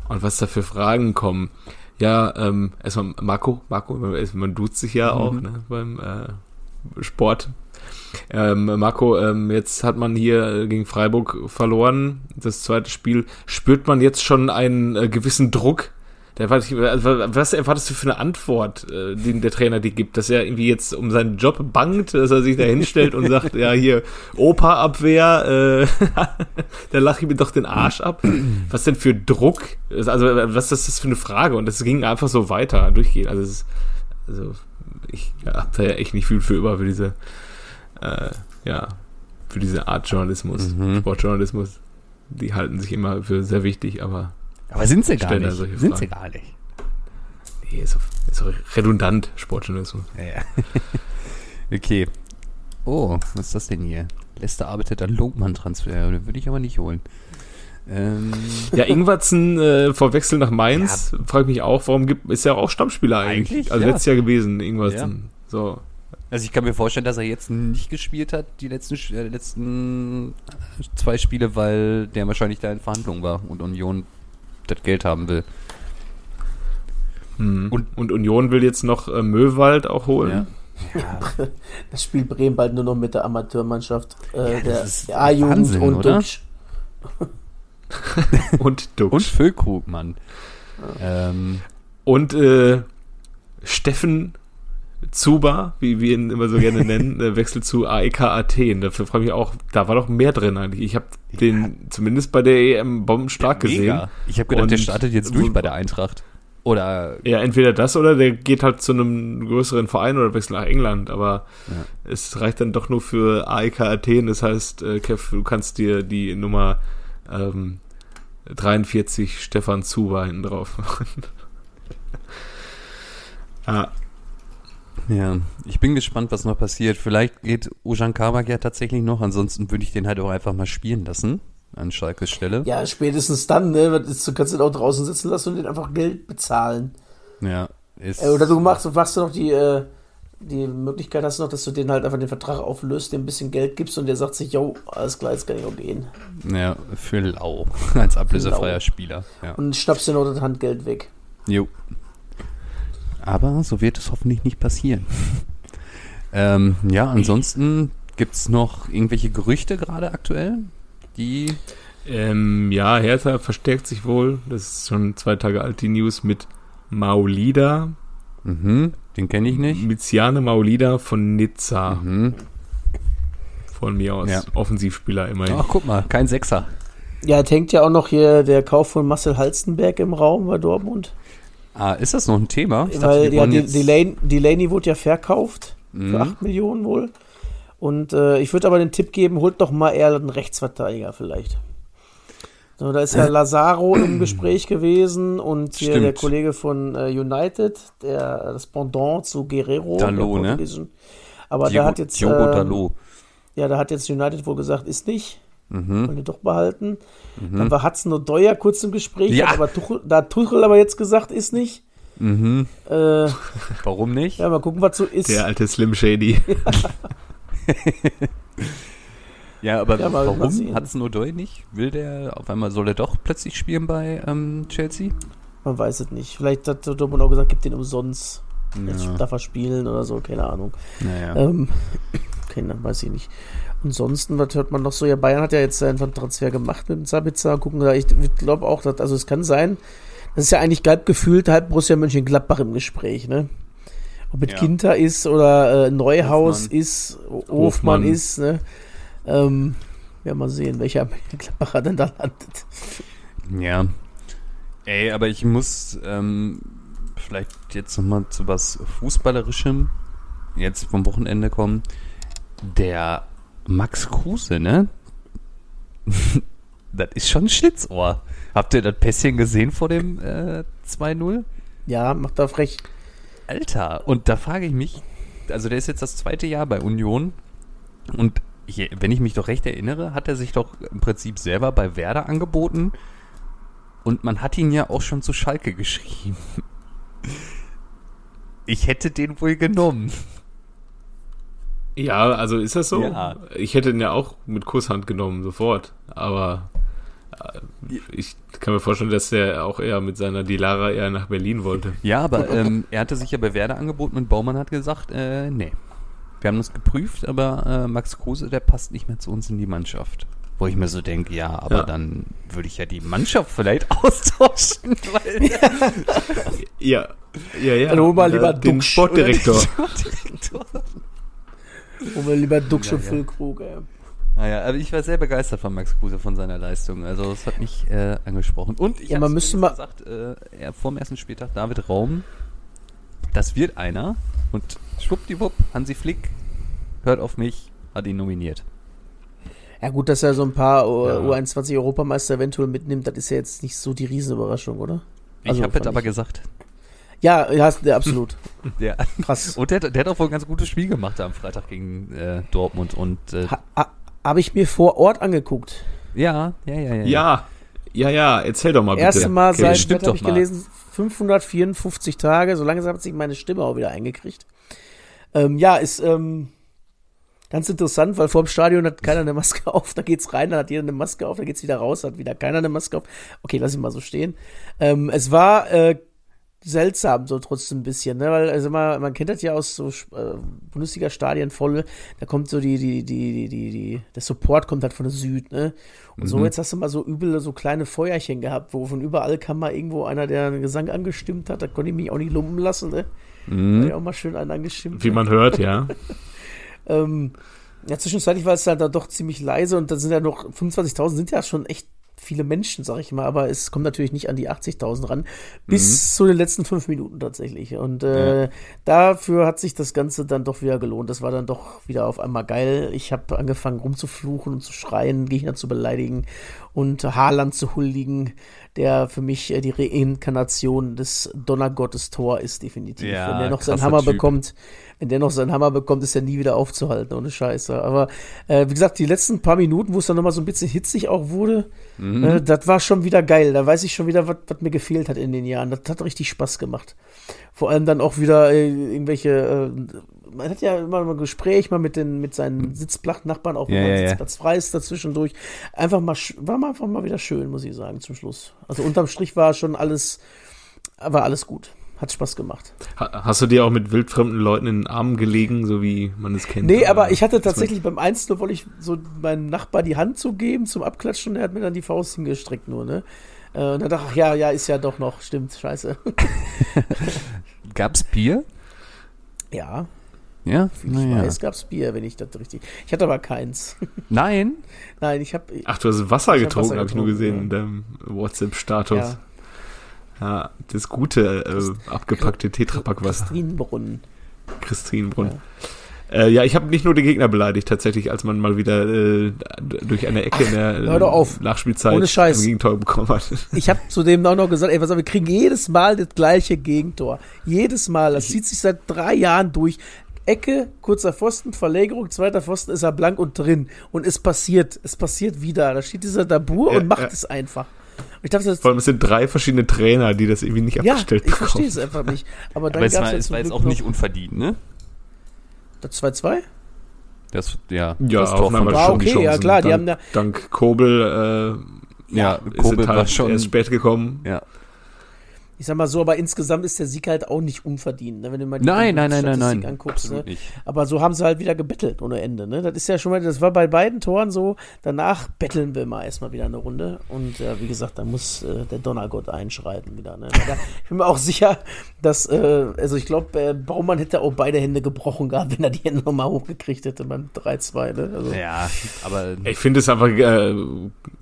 Und was da für Fragen kommen. Ja, ähm, erstmal Marco, Marco, man duzt sich ja mhm. auch ne, beim äh, Sport. Ähm, Marco, ähm, jetzt hat man hier gegen Freiburg verloren, das zweite Spiel. Spürt man jetzt schon einen äh, gewissen Druck war, also, was erwartest du für eine Antwort, äh, die der Trainer dir gibt? Dass er irgendwie jetzt um seinen Job bangt, dass er sich da hinstellt und sagt, ja, hier, Opa-Abwehr, äh, da lache ich mir doch den Arsch ab. Was denn für Druck? Also, was ist das für eine Frage? Und das ging einfach so weiter, durchgehen. Also, ist, also ich hab da ja echt nicht viel für über, für diese, äh, ja, für diese Art Journalismus, mhm. Sportjournalismus. Die halten sich immer für sehr wichtig, aber aber sind sie gar nicht. Sind Fragen. sie gar nicht. Nee, ist, ist auch redundant, Sportjournalismus. Ja, ja. okay. Oh, was ist das denn hier? Leicester arbeitet an Lungmann-Transfer. Den würde ich aber nicht holen. Ähm. Ja, Ingwertsen äh, vor Wechsel nach Mainz, ja. frage ich mich auch, warum gibt, ist er auch Stammspieler eigentlich? eigentlich also ja. letztes Jahr gewesen, Ingwertsen. Ja. So. Also ich kann mir vorstellen, dass er jetzt nicht gespielt hat, die letzten, äh, letzten zwei Spiele, weil der wahrscheinlich da in Verhandlungen war und Union das Geld haben will. Hm. Und, und, Union will jetzt noch äh, Möwald auch holen. Ja. ja. Das spielt Bremen bald nur noch mit der Amateurmannschaft. Äh, ja, der A-Jugend und oder? Duxch. und Duxch. Und Füllkrug, Mann. Ähm. Und äh, Steffen Zuba, wie wir ihn immer so gerne nennen, äh, wechselt zu AEK Athen. Dafür frage ich mich auch, da war doch mehr drin eigentlich. Ich habe ja. den zumindest bei der EM bombenstark ja, gesehen. Ich habe gedacht, Und der startet jetzt durch bei der Eintracht. Oder ja, entweder das oder der geht halt zu einem größeren Verein oder wechselt nach England, aber ja. es reicht dann doch nur für AEK Athen. Das heißt, äh, Kev, du kannst dir die Nummer ähm, 43 Stefan Zuba hinten drauf machen. ah, ja, ich bin gespannt, was noch passiert. Vielleicht geht Ojan Kabak ja tatsächlich noch, ansonsten würde ich den halt auch einfach mal spielen lassen an Schalkes Stelle. Ja, spätestens dann, ne? Du kannst den auch draußen sitzen lassen und den einfach Geld bezahlen. Ja. Ist, äh, oder du machst, machst du noch die, äh, die Möglichkeit hast du noch, dass du den halt einfach den Vertrag auflöst, dem ein bisschen Geld gibst und der sagt sich, yo, alles klar, jetzt kann ich auch gehen. Ja, für lau, als ablösefreier Spieler. Ja. Und schnappst dir noch das Handgeld weg. Jo. Aber so wird es hoffentlich nicht passieren. ähm, ja, ansonsten gibt es noch irgendwelche Gerüchte gerade aktuell, die. Ähm, ja, Hertha verstärkt sich wohl. Das ist schon zwei Tage alt, die News mit Maulida. Mhm, den kenne ich nicht. Miziane Maulida von Nizza. Mhm. Von mir aus. Ja. Offensivspieler immerhin. Ach, guck mal, kein Sechser. Ja, hängt ja auch noch hier der Kauf von Marcel Halstenberg im Raum bei Dortmund. Ah, ist das noch ein Thema? Ich Weil dachte, ja, die, Delaney, Delaney wurde ja verkauft mhm. für 8 Millionen wohl. Und äh, ich würde aber den Tipp geben, holt doch mal eher einen Rechtsverteidiger vielleicht. So, da ist ja Lazaro im Gespräch gewesen und hier Stimmt. der Kollege von äh, United, der das Pendant zu Guerrero. Dalot, ne? Aber Diogo, da hat jetzt. Äh, ja, da hat jetzt United wohl gesagt, ist nicht. Mhm. Wollen die doch behalten. Mhm. Dann war Hudson O'Doyer kurz im Gespräch, ja. aber Tuchel, da hat Tuchel aber jetzt gesagt, ist nicht. Mhm. Äh, Warum nicht? Ja, mal gucken, was so ist. Der alte Slim Shady. ja, aber ja, warum Hudson O'Doy nicht? Will der auf einmal, soll er doch plötzlich spielen bei ähm, Chelsea? Man weiß es nicht. Vielleicht hat Dortmund auch gesagt, gibt den umsonst. Ja. Jetzt darf er spielen oder so, keine Ahnung. Naja. Ähm, keine, weiß ich nicht. Ansonsten, was hört man noch so? Ja, Bayern hat ja jetzt einen Transfer gemacht mit dem Sabitzer. Gucken da, ich glaube auch, dass, also es kann sein, das ist ja eigentlich halb gefühlt, halb Borussia Mönchengladbach im Gespräch, ne? Ob mit ja. Kinter ist oder äh, Neuhaus Hofmann. ist, Hofmann, ist, ne? Ähm, ja, mal sehen, welcher Gladbacher denn da landet. Ja. Ey, aber ich muss ähm, vielleicht jetzt nochmal zu was Fußballerischem jetzt vom Wochenende kommen. Der Max Kruse, ne? das ist schon ein Schlitzohr. Habt ihr das Pässchen gesehen vor dem äh, 2-0? Ja, macht er frech. Alter, und da frage ich mich, also der ist jetzt das zweite Jahr bei Union und ich, wenn ich mich doch recht erinnere, hat er sich doch im Prinzip selber bei Werder angeboten und man hat ihn ja auch schon zu Schalke geschrieben. Ich hätte den wohl genommen. Ja, also ist das so? Ja. Ich hätte ihn ja auch mit Kusshand genommen, sofort. Aber äh, ich kann mir vorstellen, dass er auch eher mit seiner Dilara eher nach Berlin wollte. Ja, aber ähm, er hatte sich ja bei Werder angeboten und Baumann hat gesagt, äh, nee. Wir haben das geprüft, aber äh, Max Kruse, der passt nicht mehr zu uns in die Mannschaft. Wo ich mir so denke, ja, aber ja. dann würde ich ja die Mannschaft vielleicht austauschen. Weil ja, ja, ja. Dann holen wir lieber den Sportdirektor. Holen wir lieber Duxche ja, ja. Füllkrug, ey. Naja, aber ich war sehr begeistert von Max Kruse, von seiner Leistung. Also das hat mich äh, angesprochen. Und ich ja, habe gesagt, äh, er, vor dem ersten Spieltag, David Raum, das wird einer. Und schwuppdiwupp, Hansi Flick hört auf mich, hat ihn nominiert. Ja gut, dass er so ein paar ja. U21 Europameister eventuell mitnimmt, das ist ja jetzt nicht so die Riesenüberraschung, oder? Also, ich habe es aber gesagt. Ja, ja, absolut. ja. Krass. Und der, der hat auch wohl ein ganz gutes Spiel gemacht am Freitag gegen äh, Dortmund. Und äh, ha, ha, habe ich mir vor Ort angeguckt. Ja, ja, ja, ja. Ja, ja, ja. Erzähl doch mal bitte. Erste Mal okay, seit, habe ich mal. gelesen, 554 Tage. So langsam hat sich meine Stimme auch wieder eingekriegt. Ähm, ja, ist ähm, ganz interessant, weil vor dem Stadion hat keiner eine Maske auf. Da geht's rein, dann hat jeder eine Maske auf, dann geht's wieder raus, hat wieder keiner eine Maske auf. Okay, lass ich mal so stehen. Ähm, es war äh, seltsam, so trotzdem ein bisschen, ne? Weil, also man, man kennt das ja aus so äh, Bundesliga-Stadien voll, da kommt so die, die, die, die, die, der Support kommt halt von der Süd, ne? Und mhm. so jetzt hast du mal so übel so kleine Feuerchen gehabt, wo von überall kam mal irgendwo einer, der einen Gesang angestimmt hat, da konnte ich mich auch nicht lumpen lassen, ne? Mhm. Da ich auch mal schön einen angestimmt. Wie man hört, ja. ähm, ja, zwischenzeitlich war es halt da doch ziemlich leise und da sind ja noch 25.000 sind ja schon echt viele Menschen, sag ich mal, aber es kommt natürlich nicht an die 80.000 ran, bis mhm. zu den letzten fünf Minuten tatsächlich. Und äh, ja. dafür hat sich das Ganze dann doch wieder gelohnt. Das war dann doch wieder auf einmal geil. Ich habe angefangen rumzufluchen und zu schreien, Gegner zu beleidigen und Haaland zu huldigen, der für mich äh, die Reinkarnation des Donnergottes Tor ist, definitiv. Ja, Wenn der noch seinen Hammer typ. bekommt, wenn der noch seinen Hammer bekommt, ist er nie wieder aufzuhalten, ohne Scheiße. Aber äh, wie gesagt, die letzten paar Minuten, wo es dann nochmal so ein bisschen hitzig auch wurde, mhm. äh, das war schon wieder geil. Da weiß ich schon wieder, was mir gefehlt hat in den Jahren. Das hat richtig Spaß gemacht. Vor allem dann auch wieder äh, irgendwelche, äh, man hat ja immer ein Gespräch mal mit den, mit seinen Sitzplachtnachbarn, auch wenn ja, ja, Sitzplatz frei ist dazwischendurch. Einfach mal, war mal einfach mal wieder schön, muss ich sagen, zum Schluss. Also unterm Strich war schon alles, war alles gut. Hat Spaß gemacht. Hast du dir auch mit wildfremden Leuten in den Armen gelegen, so wie man es kennt? Nee, aber ich hatte tatsächlich beim 1 wollte ich so meinem Nachbar die Hand zugeben zum Abklatschen und er hat mir dann die Faust hingestreckt nur, ne? Äh, und dann dachte ich, ja, ja, ist ja doch noch, stimmt, scheiße. Gab's Bier? Ja. Ja? Ich naja. weiß, gab's Bier, wenn ich das richtig. Ich hatte aber keins. Nein? Nein, ich habe. Ach, du hast Wasser getrunken, habe ich nur gesehen ja. in deinem WhatsApp-Status. Ja. Ja. das gute, äh, abgepackte Tetrapack Wasser. Christinbrunnen. Christinbrunnen. Ja. Äh, ja, ich habe nicht nur die Gegner beleidigt, tatsächlich, als man mal wieder äh, durch eine Ecke in der äh, Nachspielzeit Ohne Scheiß. ein Gegentor bekommen hat. Ich habe zudem auch noch gesagt, ey, was wir kriegen jedes Mal das gleiche Gegentor. Jedes Mal. Das zieht sich seit drei Jahren durch. Ecke, kurzer Pfosten, Verlängerung, zweiter Pfosten ist er blank und drin. Und es passiert, es passiert wieder. Da steht dieser Dabur ja, und macht ja. es einfach. Ich dachte, das Vor allem es sind drei verschiedene Trainer, die das irgendwie nicht abgestellt ja, ich verstehe es einfach nicht. Aber dann Aber es war, es war jetzt auch nicht unverdient, ne? Das 2-2? Das, ja, ja das Tor von war okay, ja klar. Dank, die haben da, dank Kobel äh, ja, Kobel halt war schon erst spät gekommen. Ja ich sag mal so, aber insgesamt ist der Sieg halt auch nicht unverdient, ne? wenn du mal die nein, nein, nein, nein, nein. anguckst. Ne? Aber so haben sie halt wieder gebettelt ohne Ende. Ne? Das ist ja schon mal, das war bei beiden Toren so. Danach betteln wir mal erstmal wieder eine Runde. Und äh, wie gesagt, da muss äh, der Donnergott einschreiten wieder. Ne? Da, ich bin mir auch sicher, dass, äh, also ich glaube, äh, Baumann hätte auch beide Hände gebrochen gehabt, wenn er die Hände nochmal hochgekriegt hätte beim 3-2. Ne? Also, ja, aber. Ich finde es einfach äh,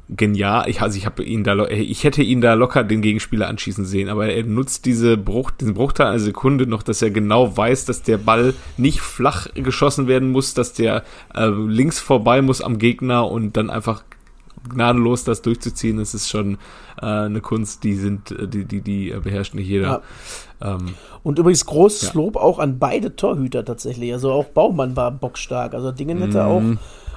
genial. Ich, also ich habe ihn da, ich hätte ihn da locker den Gegenspieler anschießen sehen, aber er nutzt diese Bruch, diesen Bruchteil einer Sekunde noch, dass er genau weiß, dass der Ball nicht flach geschossen werden muss, dass der äh, links vorbei muss am Gegner und dann einfach gnadenlos das durchzuziehen. Das ist schon äh, eine Kunst, die sind, äh, die, die, die beherrscht nicht jeder. Ja. Ähm, und übrigens großes ja. Lob auch an beide Torhüter tatsächlich. Also auch Baumann war bockstark. Also Dingen hätte mm. auch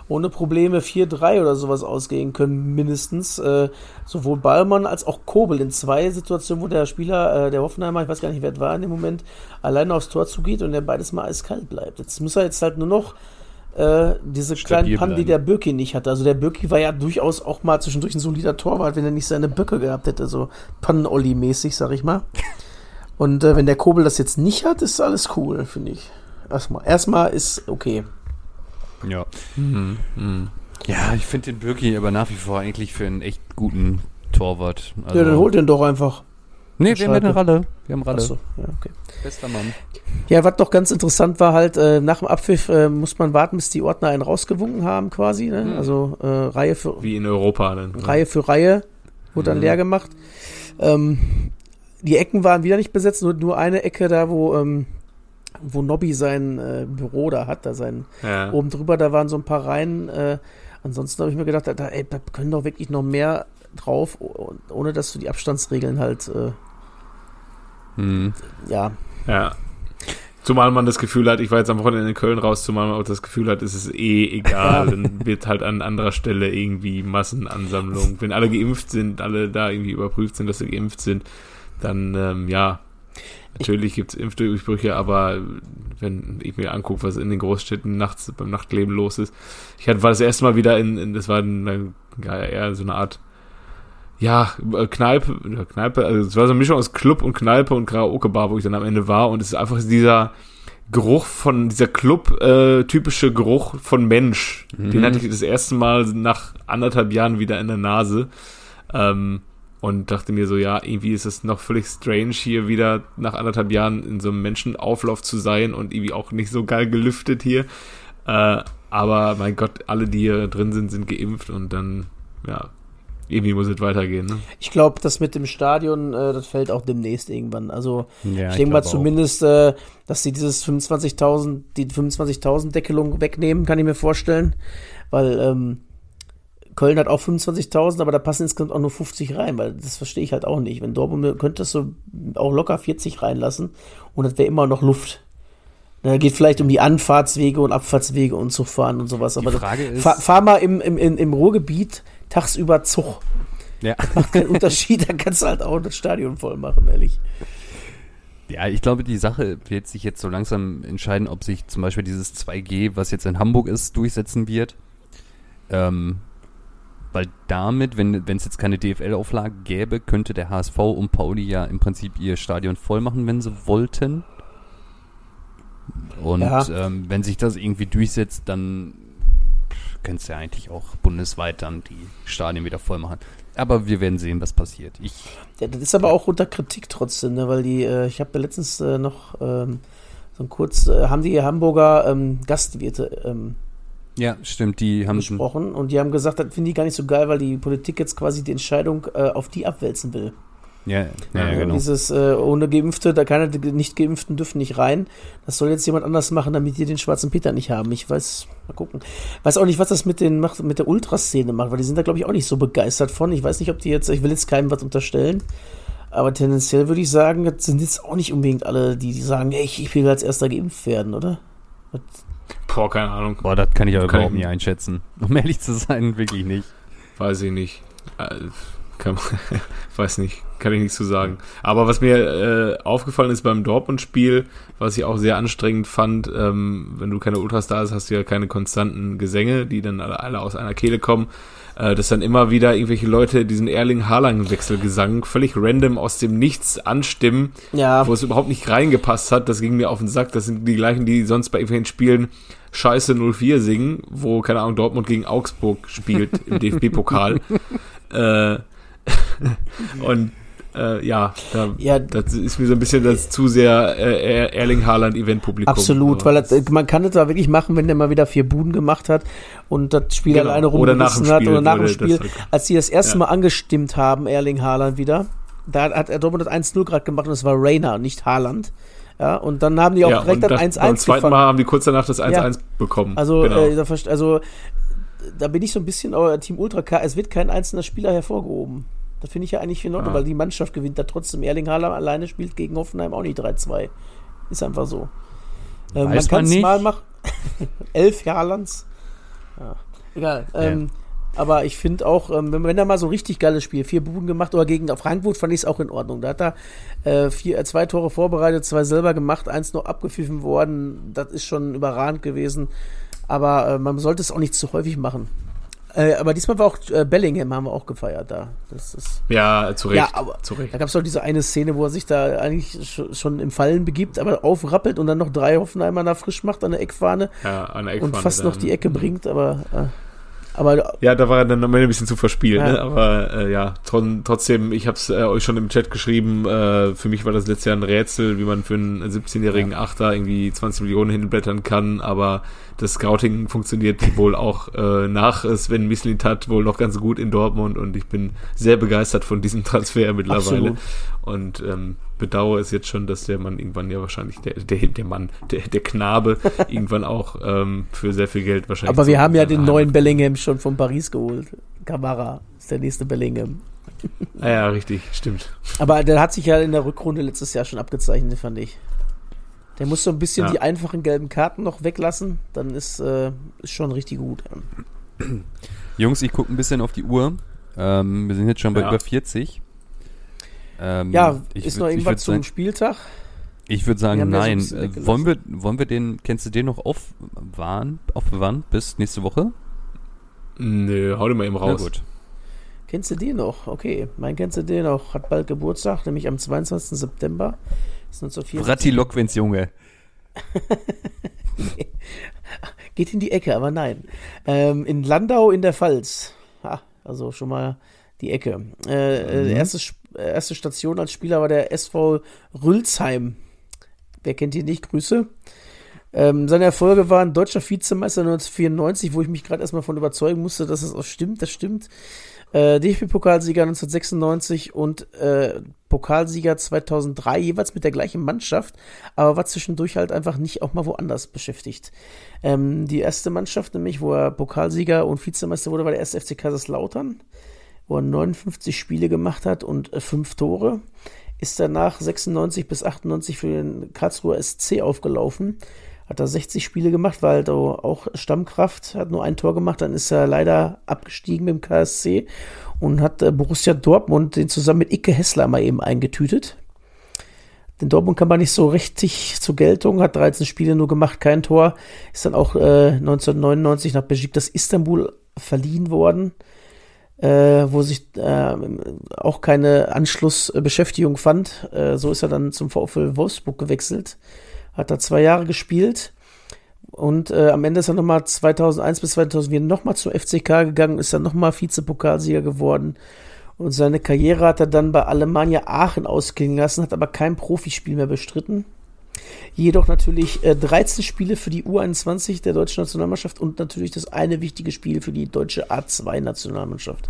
ohne Probleme 4-3 oder sowas ausgehen können, mindestens. Äh, sowohl Ballmann als auch Kobel in zwei Situationen, wo der Spieler, äh, der Hoffenheimer, ich weiß gar nicht, wer es war in dem Moment, alleine aufs Tor zugeht und der beides mal eiskalt bleibt. Jetzt muss er jetzt halt nur noch äh, diese kleinen Pannen, die der Birki nicht hatte. Also der Birki war ja durchaus auch mal zwischendurch ein solider Torwart, wenn er nicht seine Böcke gehabt hätte, so Pannen-Olli-mäßig, sag ich mal. Und äh, wenn der Kobel das jetzt nicht hat, ist alles cool, finde ich. Erstmal. Erstmal ist okay. Ja. Mhm. Mhm. Ja, ich finde den Birki aber nach wie vor eigentlich für einen echt guten Torwart. Also ja, dann holt den doch einfach. Nee, wir haben eine Ralle. Wir haben Ralle. Achso, ja, okay. Bester Mann. Ja, was doch ganz interessant war halt, äh, nach dem Abpfiff äh, muss man warten, bis die Ordner einen rausgewunken haben quasi. Ne? Mhm. Also äh, Reihe für Wie in Europa dann. Reihe für Reihe wurde dann mhm. leer gemacht. Ähm, die Ecken waren wieder nicht besetzt, nur, nur eine Ecke da, wo ähm, wo Nobby sein äh, Büro da hat, da sein ja. oben drüber, da waren so ein paar Reihen. Äh, ansonsten habe ich mir gedacht, da, ey, da können doch wirklich noch mehr drauf, ohne dass du die Abstandsregeln halt äh, hm. ja. Ja. Zumal man das Gefühl hat, ich war jetzt am Wochenende in Köln raus, zumal man auch das Gefühl hat, es ist eh egal, dann wird halt an anderer Stelle irgendwie Massenansammlung. Wenn alle geimpft sind, alle da irgendwie überprüft sind, dass sie geimpft sind, dann ähm, ja, Natürlich gibt es Impfdurchbrüche, aber wenn ich mir angucke, was in den Großstädten nachts beim Nachtleben los ist. Ich hatte, war das erste Mal wieder in, in das war eine, ja, eher so eine Art, ja, äh, Kneipe, Kneipe, also es war so eine Mischung aus Club und Kneipe und Karaoke-Bar, wo ich dann am Ende war und es ist einfach dieser Geruch von, dieser Club-typische äh, Geruch von Mensch. Mhm. Den hatte ich das erste Mal nach anderthalb Jahren wieder in der Nase. Ähm, und dachte mir so, ja, irgendwie ist es noch völlig strange, hier wieder nach anderthalb Jahren in so einem Menschenauflauf zu sein und irgendwie auch nicht so geil gelüftet hier. Äh, aber mein Gott, alle, die hier drin sind, sind geimpft und dann, ja, irgendwie muss es weitergehen. Ne? Ich glaube, das mit dem Stadion, äh, das fällt auch demnächst irgendwann. Also ja, ich denke mal zumindest, äh, dass sie dieses 25.000, die 25.000 Deckelung wegnehmen, kann ich mir vorstellen, weil ähm, Köln hat auch 25.000, aber da passen insgesamt auch nur 50 rein, weil das verstehe ich halt auch nicht. Wenn Dortmund könnte das so auch locker 40 reinlassen und das wäre immer noch Luft. Da geht vielleicht um die Anfahrtswege und Abfahrtswege und Zugfahren und sowas. Aber die Frage ist, fahr, fahr, mal im, im, im Ruhrgebiet tagsüber Zug. Ja. Das macht keinen Unterschied, da kannst du halt auch das Stadion voll machen, ehrlich. Ja, ich glaube, die Sache wird sich jetzt so langsam entscheiden, ob sich zum Beispiel dieses 2G, was jetzt in Hamburg ist, durchsetzen wird. Ähm, Weil damit, wenn es jetzt keine DFL-Auflage gäbe, könnte der HSV und Pauli ja im Prinzip ihr Stadion voll machen, wenn sie wollten. Und ja. ähm, wenn sich das irgendwie durchsetzt, dann könntest du ja eigentlich auch bundesweit dann die Stadien wieder voll machen. Aber wir werden sehen, was passiert. Ich ja, das ist aber auch unter Kritik trotzdem, ne? weil die, äh, ich habe ja letztens äh, noch ähm, so ein kurz, äh, haben die Hamburger ähm, Gastwirte ähm, ja, stimmt, die haben gesprochen und die haben gesagt, das finde ich gar nicht so geil, weil die Politik jetzt quasi die Entscheidung äh, auf die abwälzen will. Ja, ja, ja genau. Dieses äh, ohne Geimpfte, da keine nicht Geimpften dürfen nicht rein. Das soll jetzt jemand anders machen, damit die den schwarzen Peter nicht haben. Ich weiß, mal gucken. Weiß auch nicht, was das mit den macht, mit der Ultraszene macht, weil die sind da glaube ich auch nicht so begeistert von. Ich weiß nicht, ob die jetzt, ich will jetzt keinem was unterstellen, aber tendenziell würde ich sagen, das sind jetzt auch nicht unbedingt alle, die, die sagen, ey, ich, ich will als erster geimpft werden, oder? Was? Boah, keine Ahnung. Boah, das kann ich aber überhaupt nicht einschätzen. Um ehrlich zu sein, wirklich nicht. Weiß ich nicht. Äh, kann, weiß nicht, kann ich nichts zu sagen. Aber was mir äh, aufgefallen ist beim Dortmund-Spiel, was ich auch sehr anstrengend fand, ähm, wenn du keine Ultrastars hast, hast du ja keine konstanten Gesänge, die dann alle, alle aus einer Kehle kommen. Äh, dass dann immer wieder irgendwelche Leute diesen Erling-Haaland-Wechselgesang völlig random aus dem Nichts anstimmen, ja. wo es überhaupt nicht reingepasst hat. Das ging mir auf den Sack. Das sind die gleichen, die sonst bei irgendwelchen Spielen Scheiße 04 singen, wo, keine Ahnung, Dortmund gegen Augsburg spielt im DFB-Pokal. äh, und äh, ja, da, ja, das ist mir so ein bisschen das zu sehr äh, Erling Haaland Event-Publikum. Absolut, weil das, man kann das da wirklich machen, wenn der mal wieder vier Buden gemacht hat und das Spiel genau. alleine rumgerissen hat oder nach dem Spiel. Als sie das erste ja. Mal angestimmt haben, Erling Haaland wieder, da hat er Dortmund das 1-0 gerade gemacht und es war Rainer, nicht Haaland. Ja, und dann haben die auch ja, direkt dann 1-1 Beim zweiten Mal haben die kurz danach das 1-1 ja. bekommen. Also, genau. äh, da, also, da bin ich so ein bisschen, aber Team Ultra K, es wird kein einzelner Spieler hervorgehoben. Das finde ich ja eigentlich in Ordnung, ah. weil die Mannschaft gewinnt da trotzdem. Erling Haaland alleine spielt gegen Hoffenheim auch nicht 3-2. Ist einfach so. Äh, man kann es mal machen. Elf Haalands. Ja. Egal. Ja. Ähm, aber ich finde auch, ähm, wenn, wenn er mal so richtig geiles Spiel, vier Buden gemacht oder gegen Frankfurt, fand ich es auch in Ordnung. Da hat er äh, vier, äh, zwei Tore vorbereitet, zwei selber gemacht, eins noch abgepfiffen worden. Das ist schon überragend gewesen. Aber äh, man sollte es auch nicht zu häufig machen. Äh, aber diesmal war auch äh, Bellingham, haben wir auch gefeiert da. Das ist, ja, zu Recht. Ja, aber zu Recht. da gab es doch diese eine Szene, wo er sich da eigentlich schon im Fallen begibt, aber aufrappelt und dann noch drei Hoffenheimer da frisch macht an der Eckfahne. Ja, an der Eckfahne. Und fast dann. noch die Ecke bringt, aber. Äh, aber, ja, da war er dann am Ende ein bisschen zu verspielt, ja. ne? aber äh, ja, trotzdem, ich habe es äh, euch schon im Chat geschrieben, äh, für mich war das letztes Jahr ein Rätsel, wie man für einen 17-jährigen ja. Achter irgendwie 20 Millionen hinblättern kann, aber das Scouting funktioniert wohl auch äh, nach Sven Mislintat wohl noch ganz gut in Dortmund und ich bin sehr begeistert von diesem Transfer mittlerweile. Absolut. Und ähm, bedauere es jetzt schon, dass der Mann irgendwann ja wahrscheinlich, der, der, der Mann, der, der Knabe irgendwann auch ähm, für sehr viel Geld wahrscheinlich. Aber wir haben ja den neuen Bellingham schon von Paris geholt. Kamara ist der nächste Bellingham. Ah ja, richtig, stimmt. Aber der hat sich ja in der Rückrunde letztes Jahr schon abgezeichnet, fand ich. Der muss so ein bisschen ja. die einfachen gelben Karten noch weglassen, dann ist, äh, ist schon richtig gut. Jungs, ich gucke ein bisschen auf die Uhr. Ähm, wir sind jetzt schon bei ja. über 40. Ähm, ja, ist noch irgendwas zum sagen, Spieltag? Ich würde sagen, nein. So äh, wollen, wir, wollen wir den, kennst du den noch aufwahren, aufbewahren bis nächste Woche? Nö, hau den mal eben raus. Na gut. Kennst du den noch? Okay, mein kennst du den noch? Hat bald Geburtstag, nämlich am 22. September. Bratti Lokwins Junge. Geht in die Ecke, aber nein. Ähm, in Landau in der Pfalz. Ha, also schon mal die Ecke. Äh, mhm. erste, erste Station als Spieler war der SV Rülsheim. Wer kennt ihn nicht? Grüße. Ähm, seine Erfolge waren deutscher Vizemeister 1994, wo ich mich gerade erstmal von überzeugen musste, dass es auch stimmt. Das stimmt. Äh, DFB-Pokalsieger 1996 und äh, Pokalsieger 2003, jeweils mit der gleichen Mannschaft, aber war zwischendurch halt einfach nicht auch mal woanders beschäftigt. Ähm, die erste Mannschaft, nämlich, wo er Pokalsieger und Vizemeister wurde, war der erste FC Kaiserslautern, wo er 59 Spiele gemacht hat und äh, fünf Tore. Ist danach 96 bis 98 für den Karlsruher SC aufgelaufen hat er 60 Spiele gemacht, war halt auch Stammkraft, hat nur ein Tor gemacht, dann ist er leider abgestiegen mit dem KSC und hat äh, Borussia Dortmund den zusammen mit Icke Hessler mal eben eingetütet. Den Dortmund kam man nicht so richtig zur Geltung, hat 13 Spiele nur gemacht, kein Tor, ist dann auch äh, 1999 nach Besiktas Istanbul verliehen worden. Äh, wo sich äh, auch keine Anschlussbeschäftigung fand. Äh, so ist er dann zum VfL Wolfsburg gewechselt, hat da zwei Jahre gespielt und äh, am Ende ist er nochmal 2001 bis 2004 nochmal zum FCK gegangen, ist dann nochmal Vizepokalsieger geworden und seine Karriere hat er dann bei Alemannia Aachen ausklingen lassen, hat aber kein Profispiel mehr bestritten. Jedoch natürlich äh, 13 Spiele für die U21 der deutschen Nationalmannschaft und natürlich das eine wichtige Spiel für die deutsche A2-Nationalmannschaft.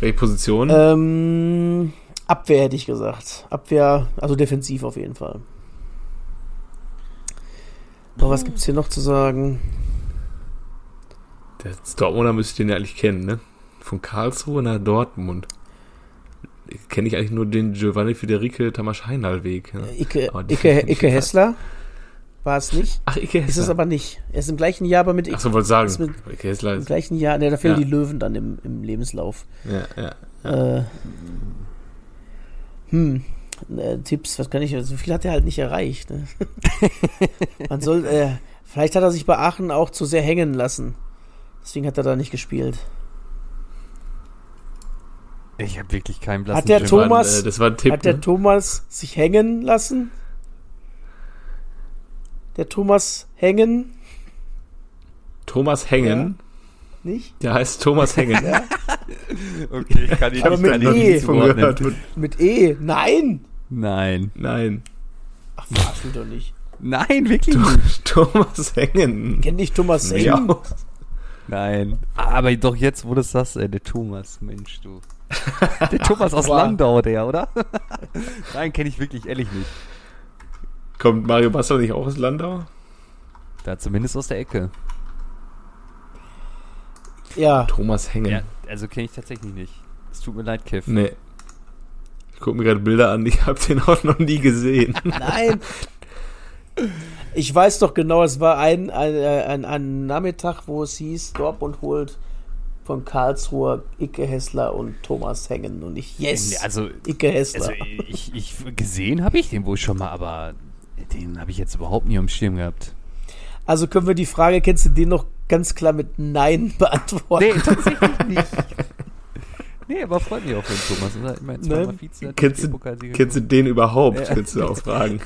Welche Position? Ähm, Abwehr hätte ich gesagt. Abwehr, also defensiv auf jeden Fall. Aber was gibt es hier noch zu sagen? Der Dortmunder müsste den ja eigentlich kennen, ne? Von Karlsruhe nach Dortmund. Kenne ich eigentlich nur den Giovanni Federico Tamasch Heinal Weg. Ne? Icke, Icke, Icke Hessler war es nicht. Ach, Icke Hessler. Ist es aber nicht. Er ist im gleichen Jahr, aber mit Ach so, wollte sagen. Mit, Icke Hessler ist. Im gleichen Jahr, ne, da fehlen ja. die Löwen dann im, im Lebenslauf. Ja, ja. ja. Äh, hm. Äh, Tipps, was kann ich, so viel hat er halt nicht erreicht. Ne? Man soll, äh, vielleicht hat er sich bei Aachen auch zu sehr hängen lassen. Deswegen hat er da nicht gespielt. Ich habe wirklich keinen blassen Hat der Thomas, äh, das war ein Tipp, hat der ne? Thomas sich hängen lassen? Der Thomas hängen? Thomas hängen? Ja. Nicht? Der heißt Thomas hängen. ja. okay, ich kann ihn Aber mit E. Gehört. Mit E. Nein. Nein. Nein. Ach, verarsch mich doch nicht. Nein, wirklich nicht. Thomas Hängen. Kenn dich Thomas Hängen? Ja. Nein. Aber doch jetzt, wo du das ey, der Thomas, Mensch, du. Der Thomas aus Landau, der, oder? Nein, kenne ich wirklich ehrlich nicht. Kommt Mario Basler nicht auch aus Landau? Da zumindest aus der Ecke. Ja. Thomas Hängen. Ja, also kenne ich tatsächlich nicht. Es tut mir leid, Kev. Nee. Ich gucke mir gerade Bilder an, ich habe den auch noch nie gesehen. Nein. Ich weiß doch genau, es war ein, ein, ein, ein Nachmittag, wo es hieß, Dortmund holt von Karlsruhe Icke Hessler und Thomas Hängen und ich, yes, also, Icke Hessler. Also ich, ich gesehen habe ich den wohl schon mal, aber den habe ich jetzt überhaupt nie am Schirm gehabt. Also können wir die Frage, kennst du den noch ganz klar mit Nein beantworten? Nee, tatsächlich nicht. Nee, aber freut mich auch für den Thomas. Oder? Ich meine, zweimal ne? Vize. Kennst, du, kennst du den überhaupt? Ja. Kannst du auch fragen.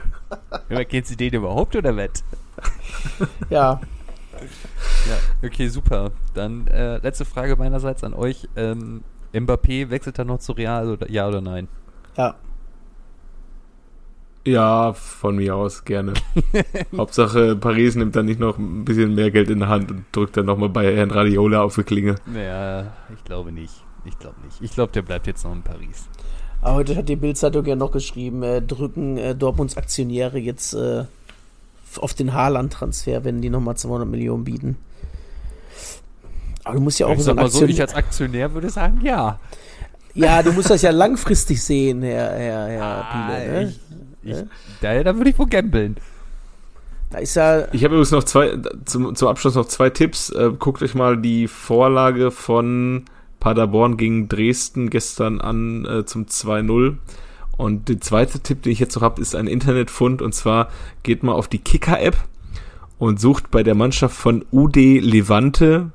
ja, kennst du den überhaupt oder was? ja. Ja, okay, super. Dann äh, letzte Frage meinerseits an euch. Ähm, Mbappé wechselt er noch zu Real oder ja oder nein? Ja. Ja, von mir aus gerne. Hauptsache Paris nimmt dann nicht noch ein bisschen mehr Geld in der Hand und drückt dann nochmal bei Herrn Radiola auf die Klinge. Ja, ich glaube nicht. Ich glaube nicht. Ich glaube, der bleibt jetzt noch in Paris. Aber heute hat die Bildzeitung ja noch geschrieben, äh, drücken äh, Dortmunds Aktionäre jetzt äh, auf den Haaland-Transfer, wenn die nochmal 200 Millionen bieten. Aber du musst ja auch ich so ein Aktionär. So, ich als Aktionär würde sagen, ja. Ja, du musst das ja langfristig sehen, Herr, Herr, Herr ah, Piele. Ne? Ich, ich, da, da würde ich wohl gambeln. Da ist ja. Ich habe übrigens noch zwei, zum, zum Abschluss noch zwei Tipps. Äh, guckt euch mal die Vorlage von Paderborn gegen Dresden gestern an äh, zum 2-0. Und der zweite Tipp, den ich jetzt noch habe, ist ein Internetfund. Und zwar geht mal auf die Kicker-App und sucht bei der Mannschaft von UD Levante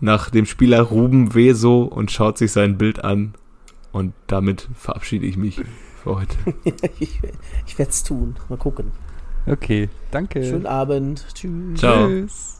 nach dem Spieler Ruben Weso und schaut sich sein Bild an. Und damit verabschiede ich mich für heute. ich ich werde es tun. Mal gucken. Okay, danke. Schönen Abend. Tschüss. Ciao. Tschüss.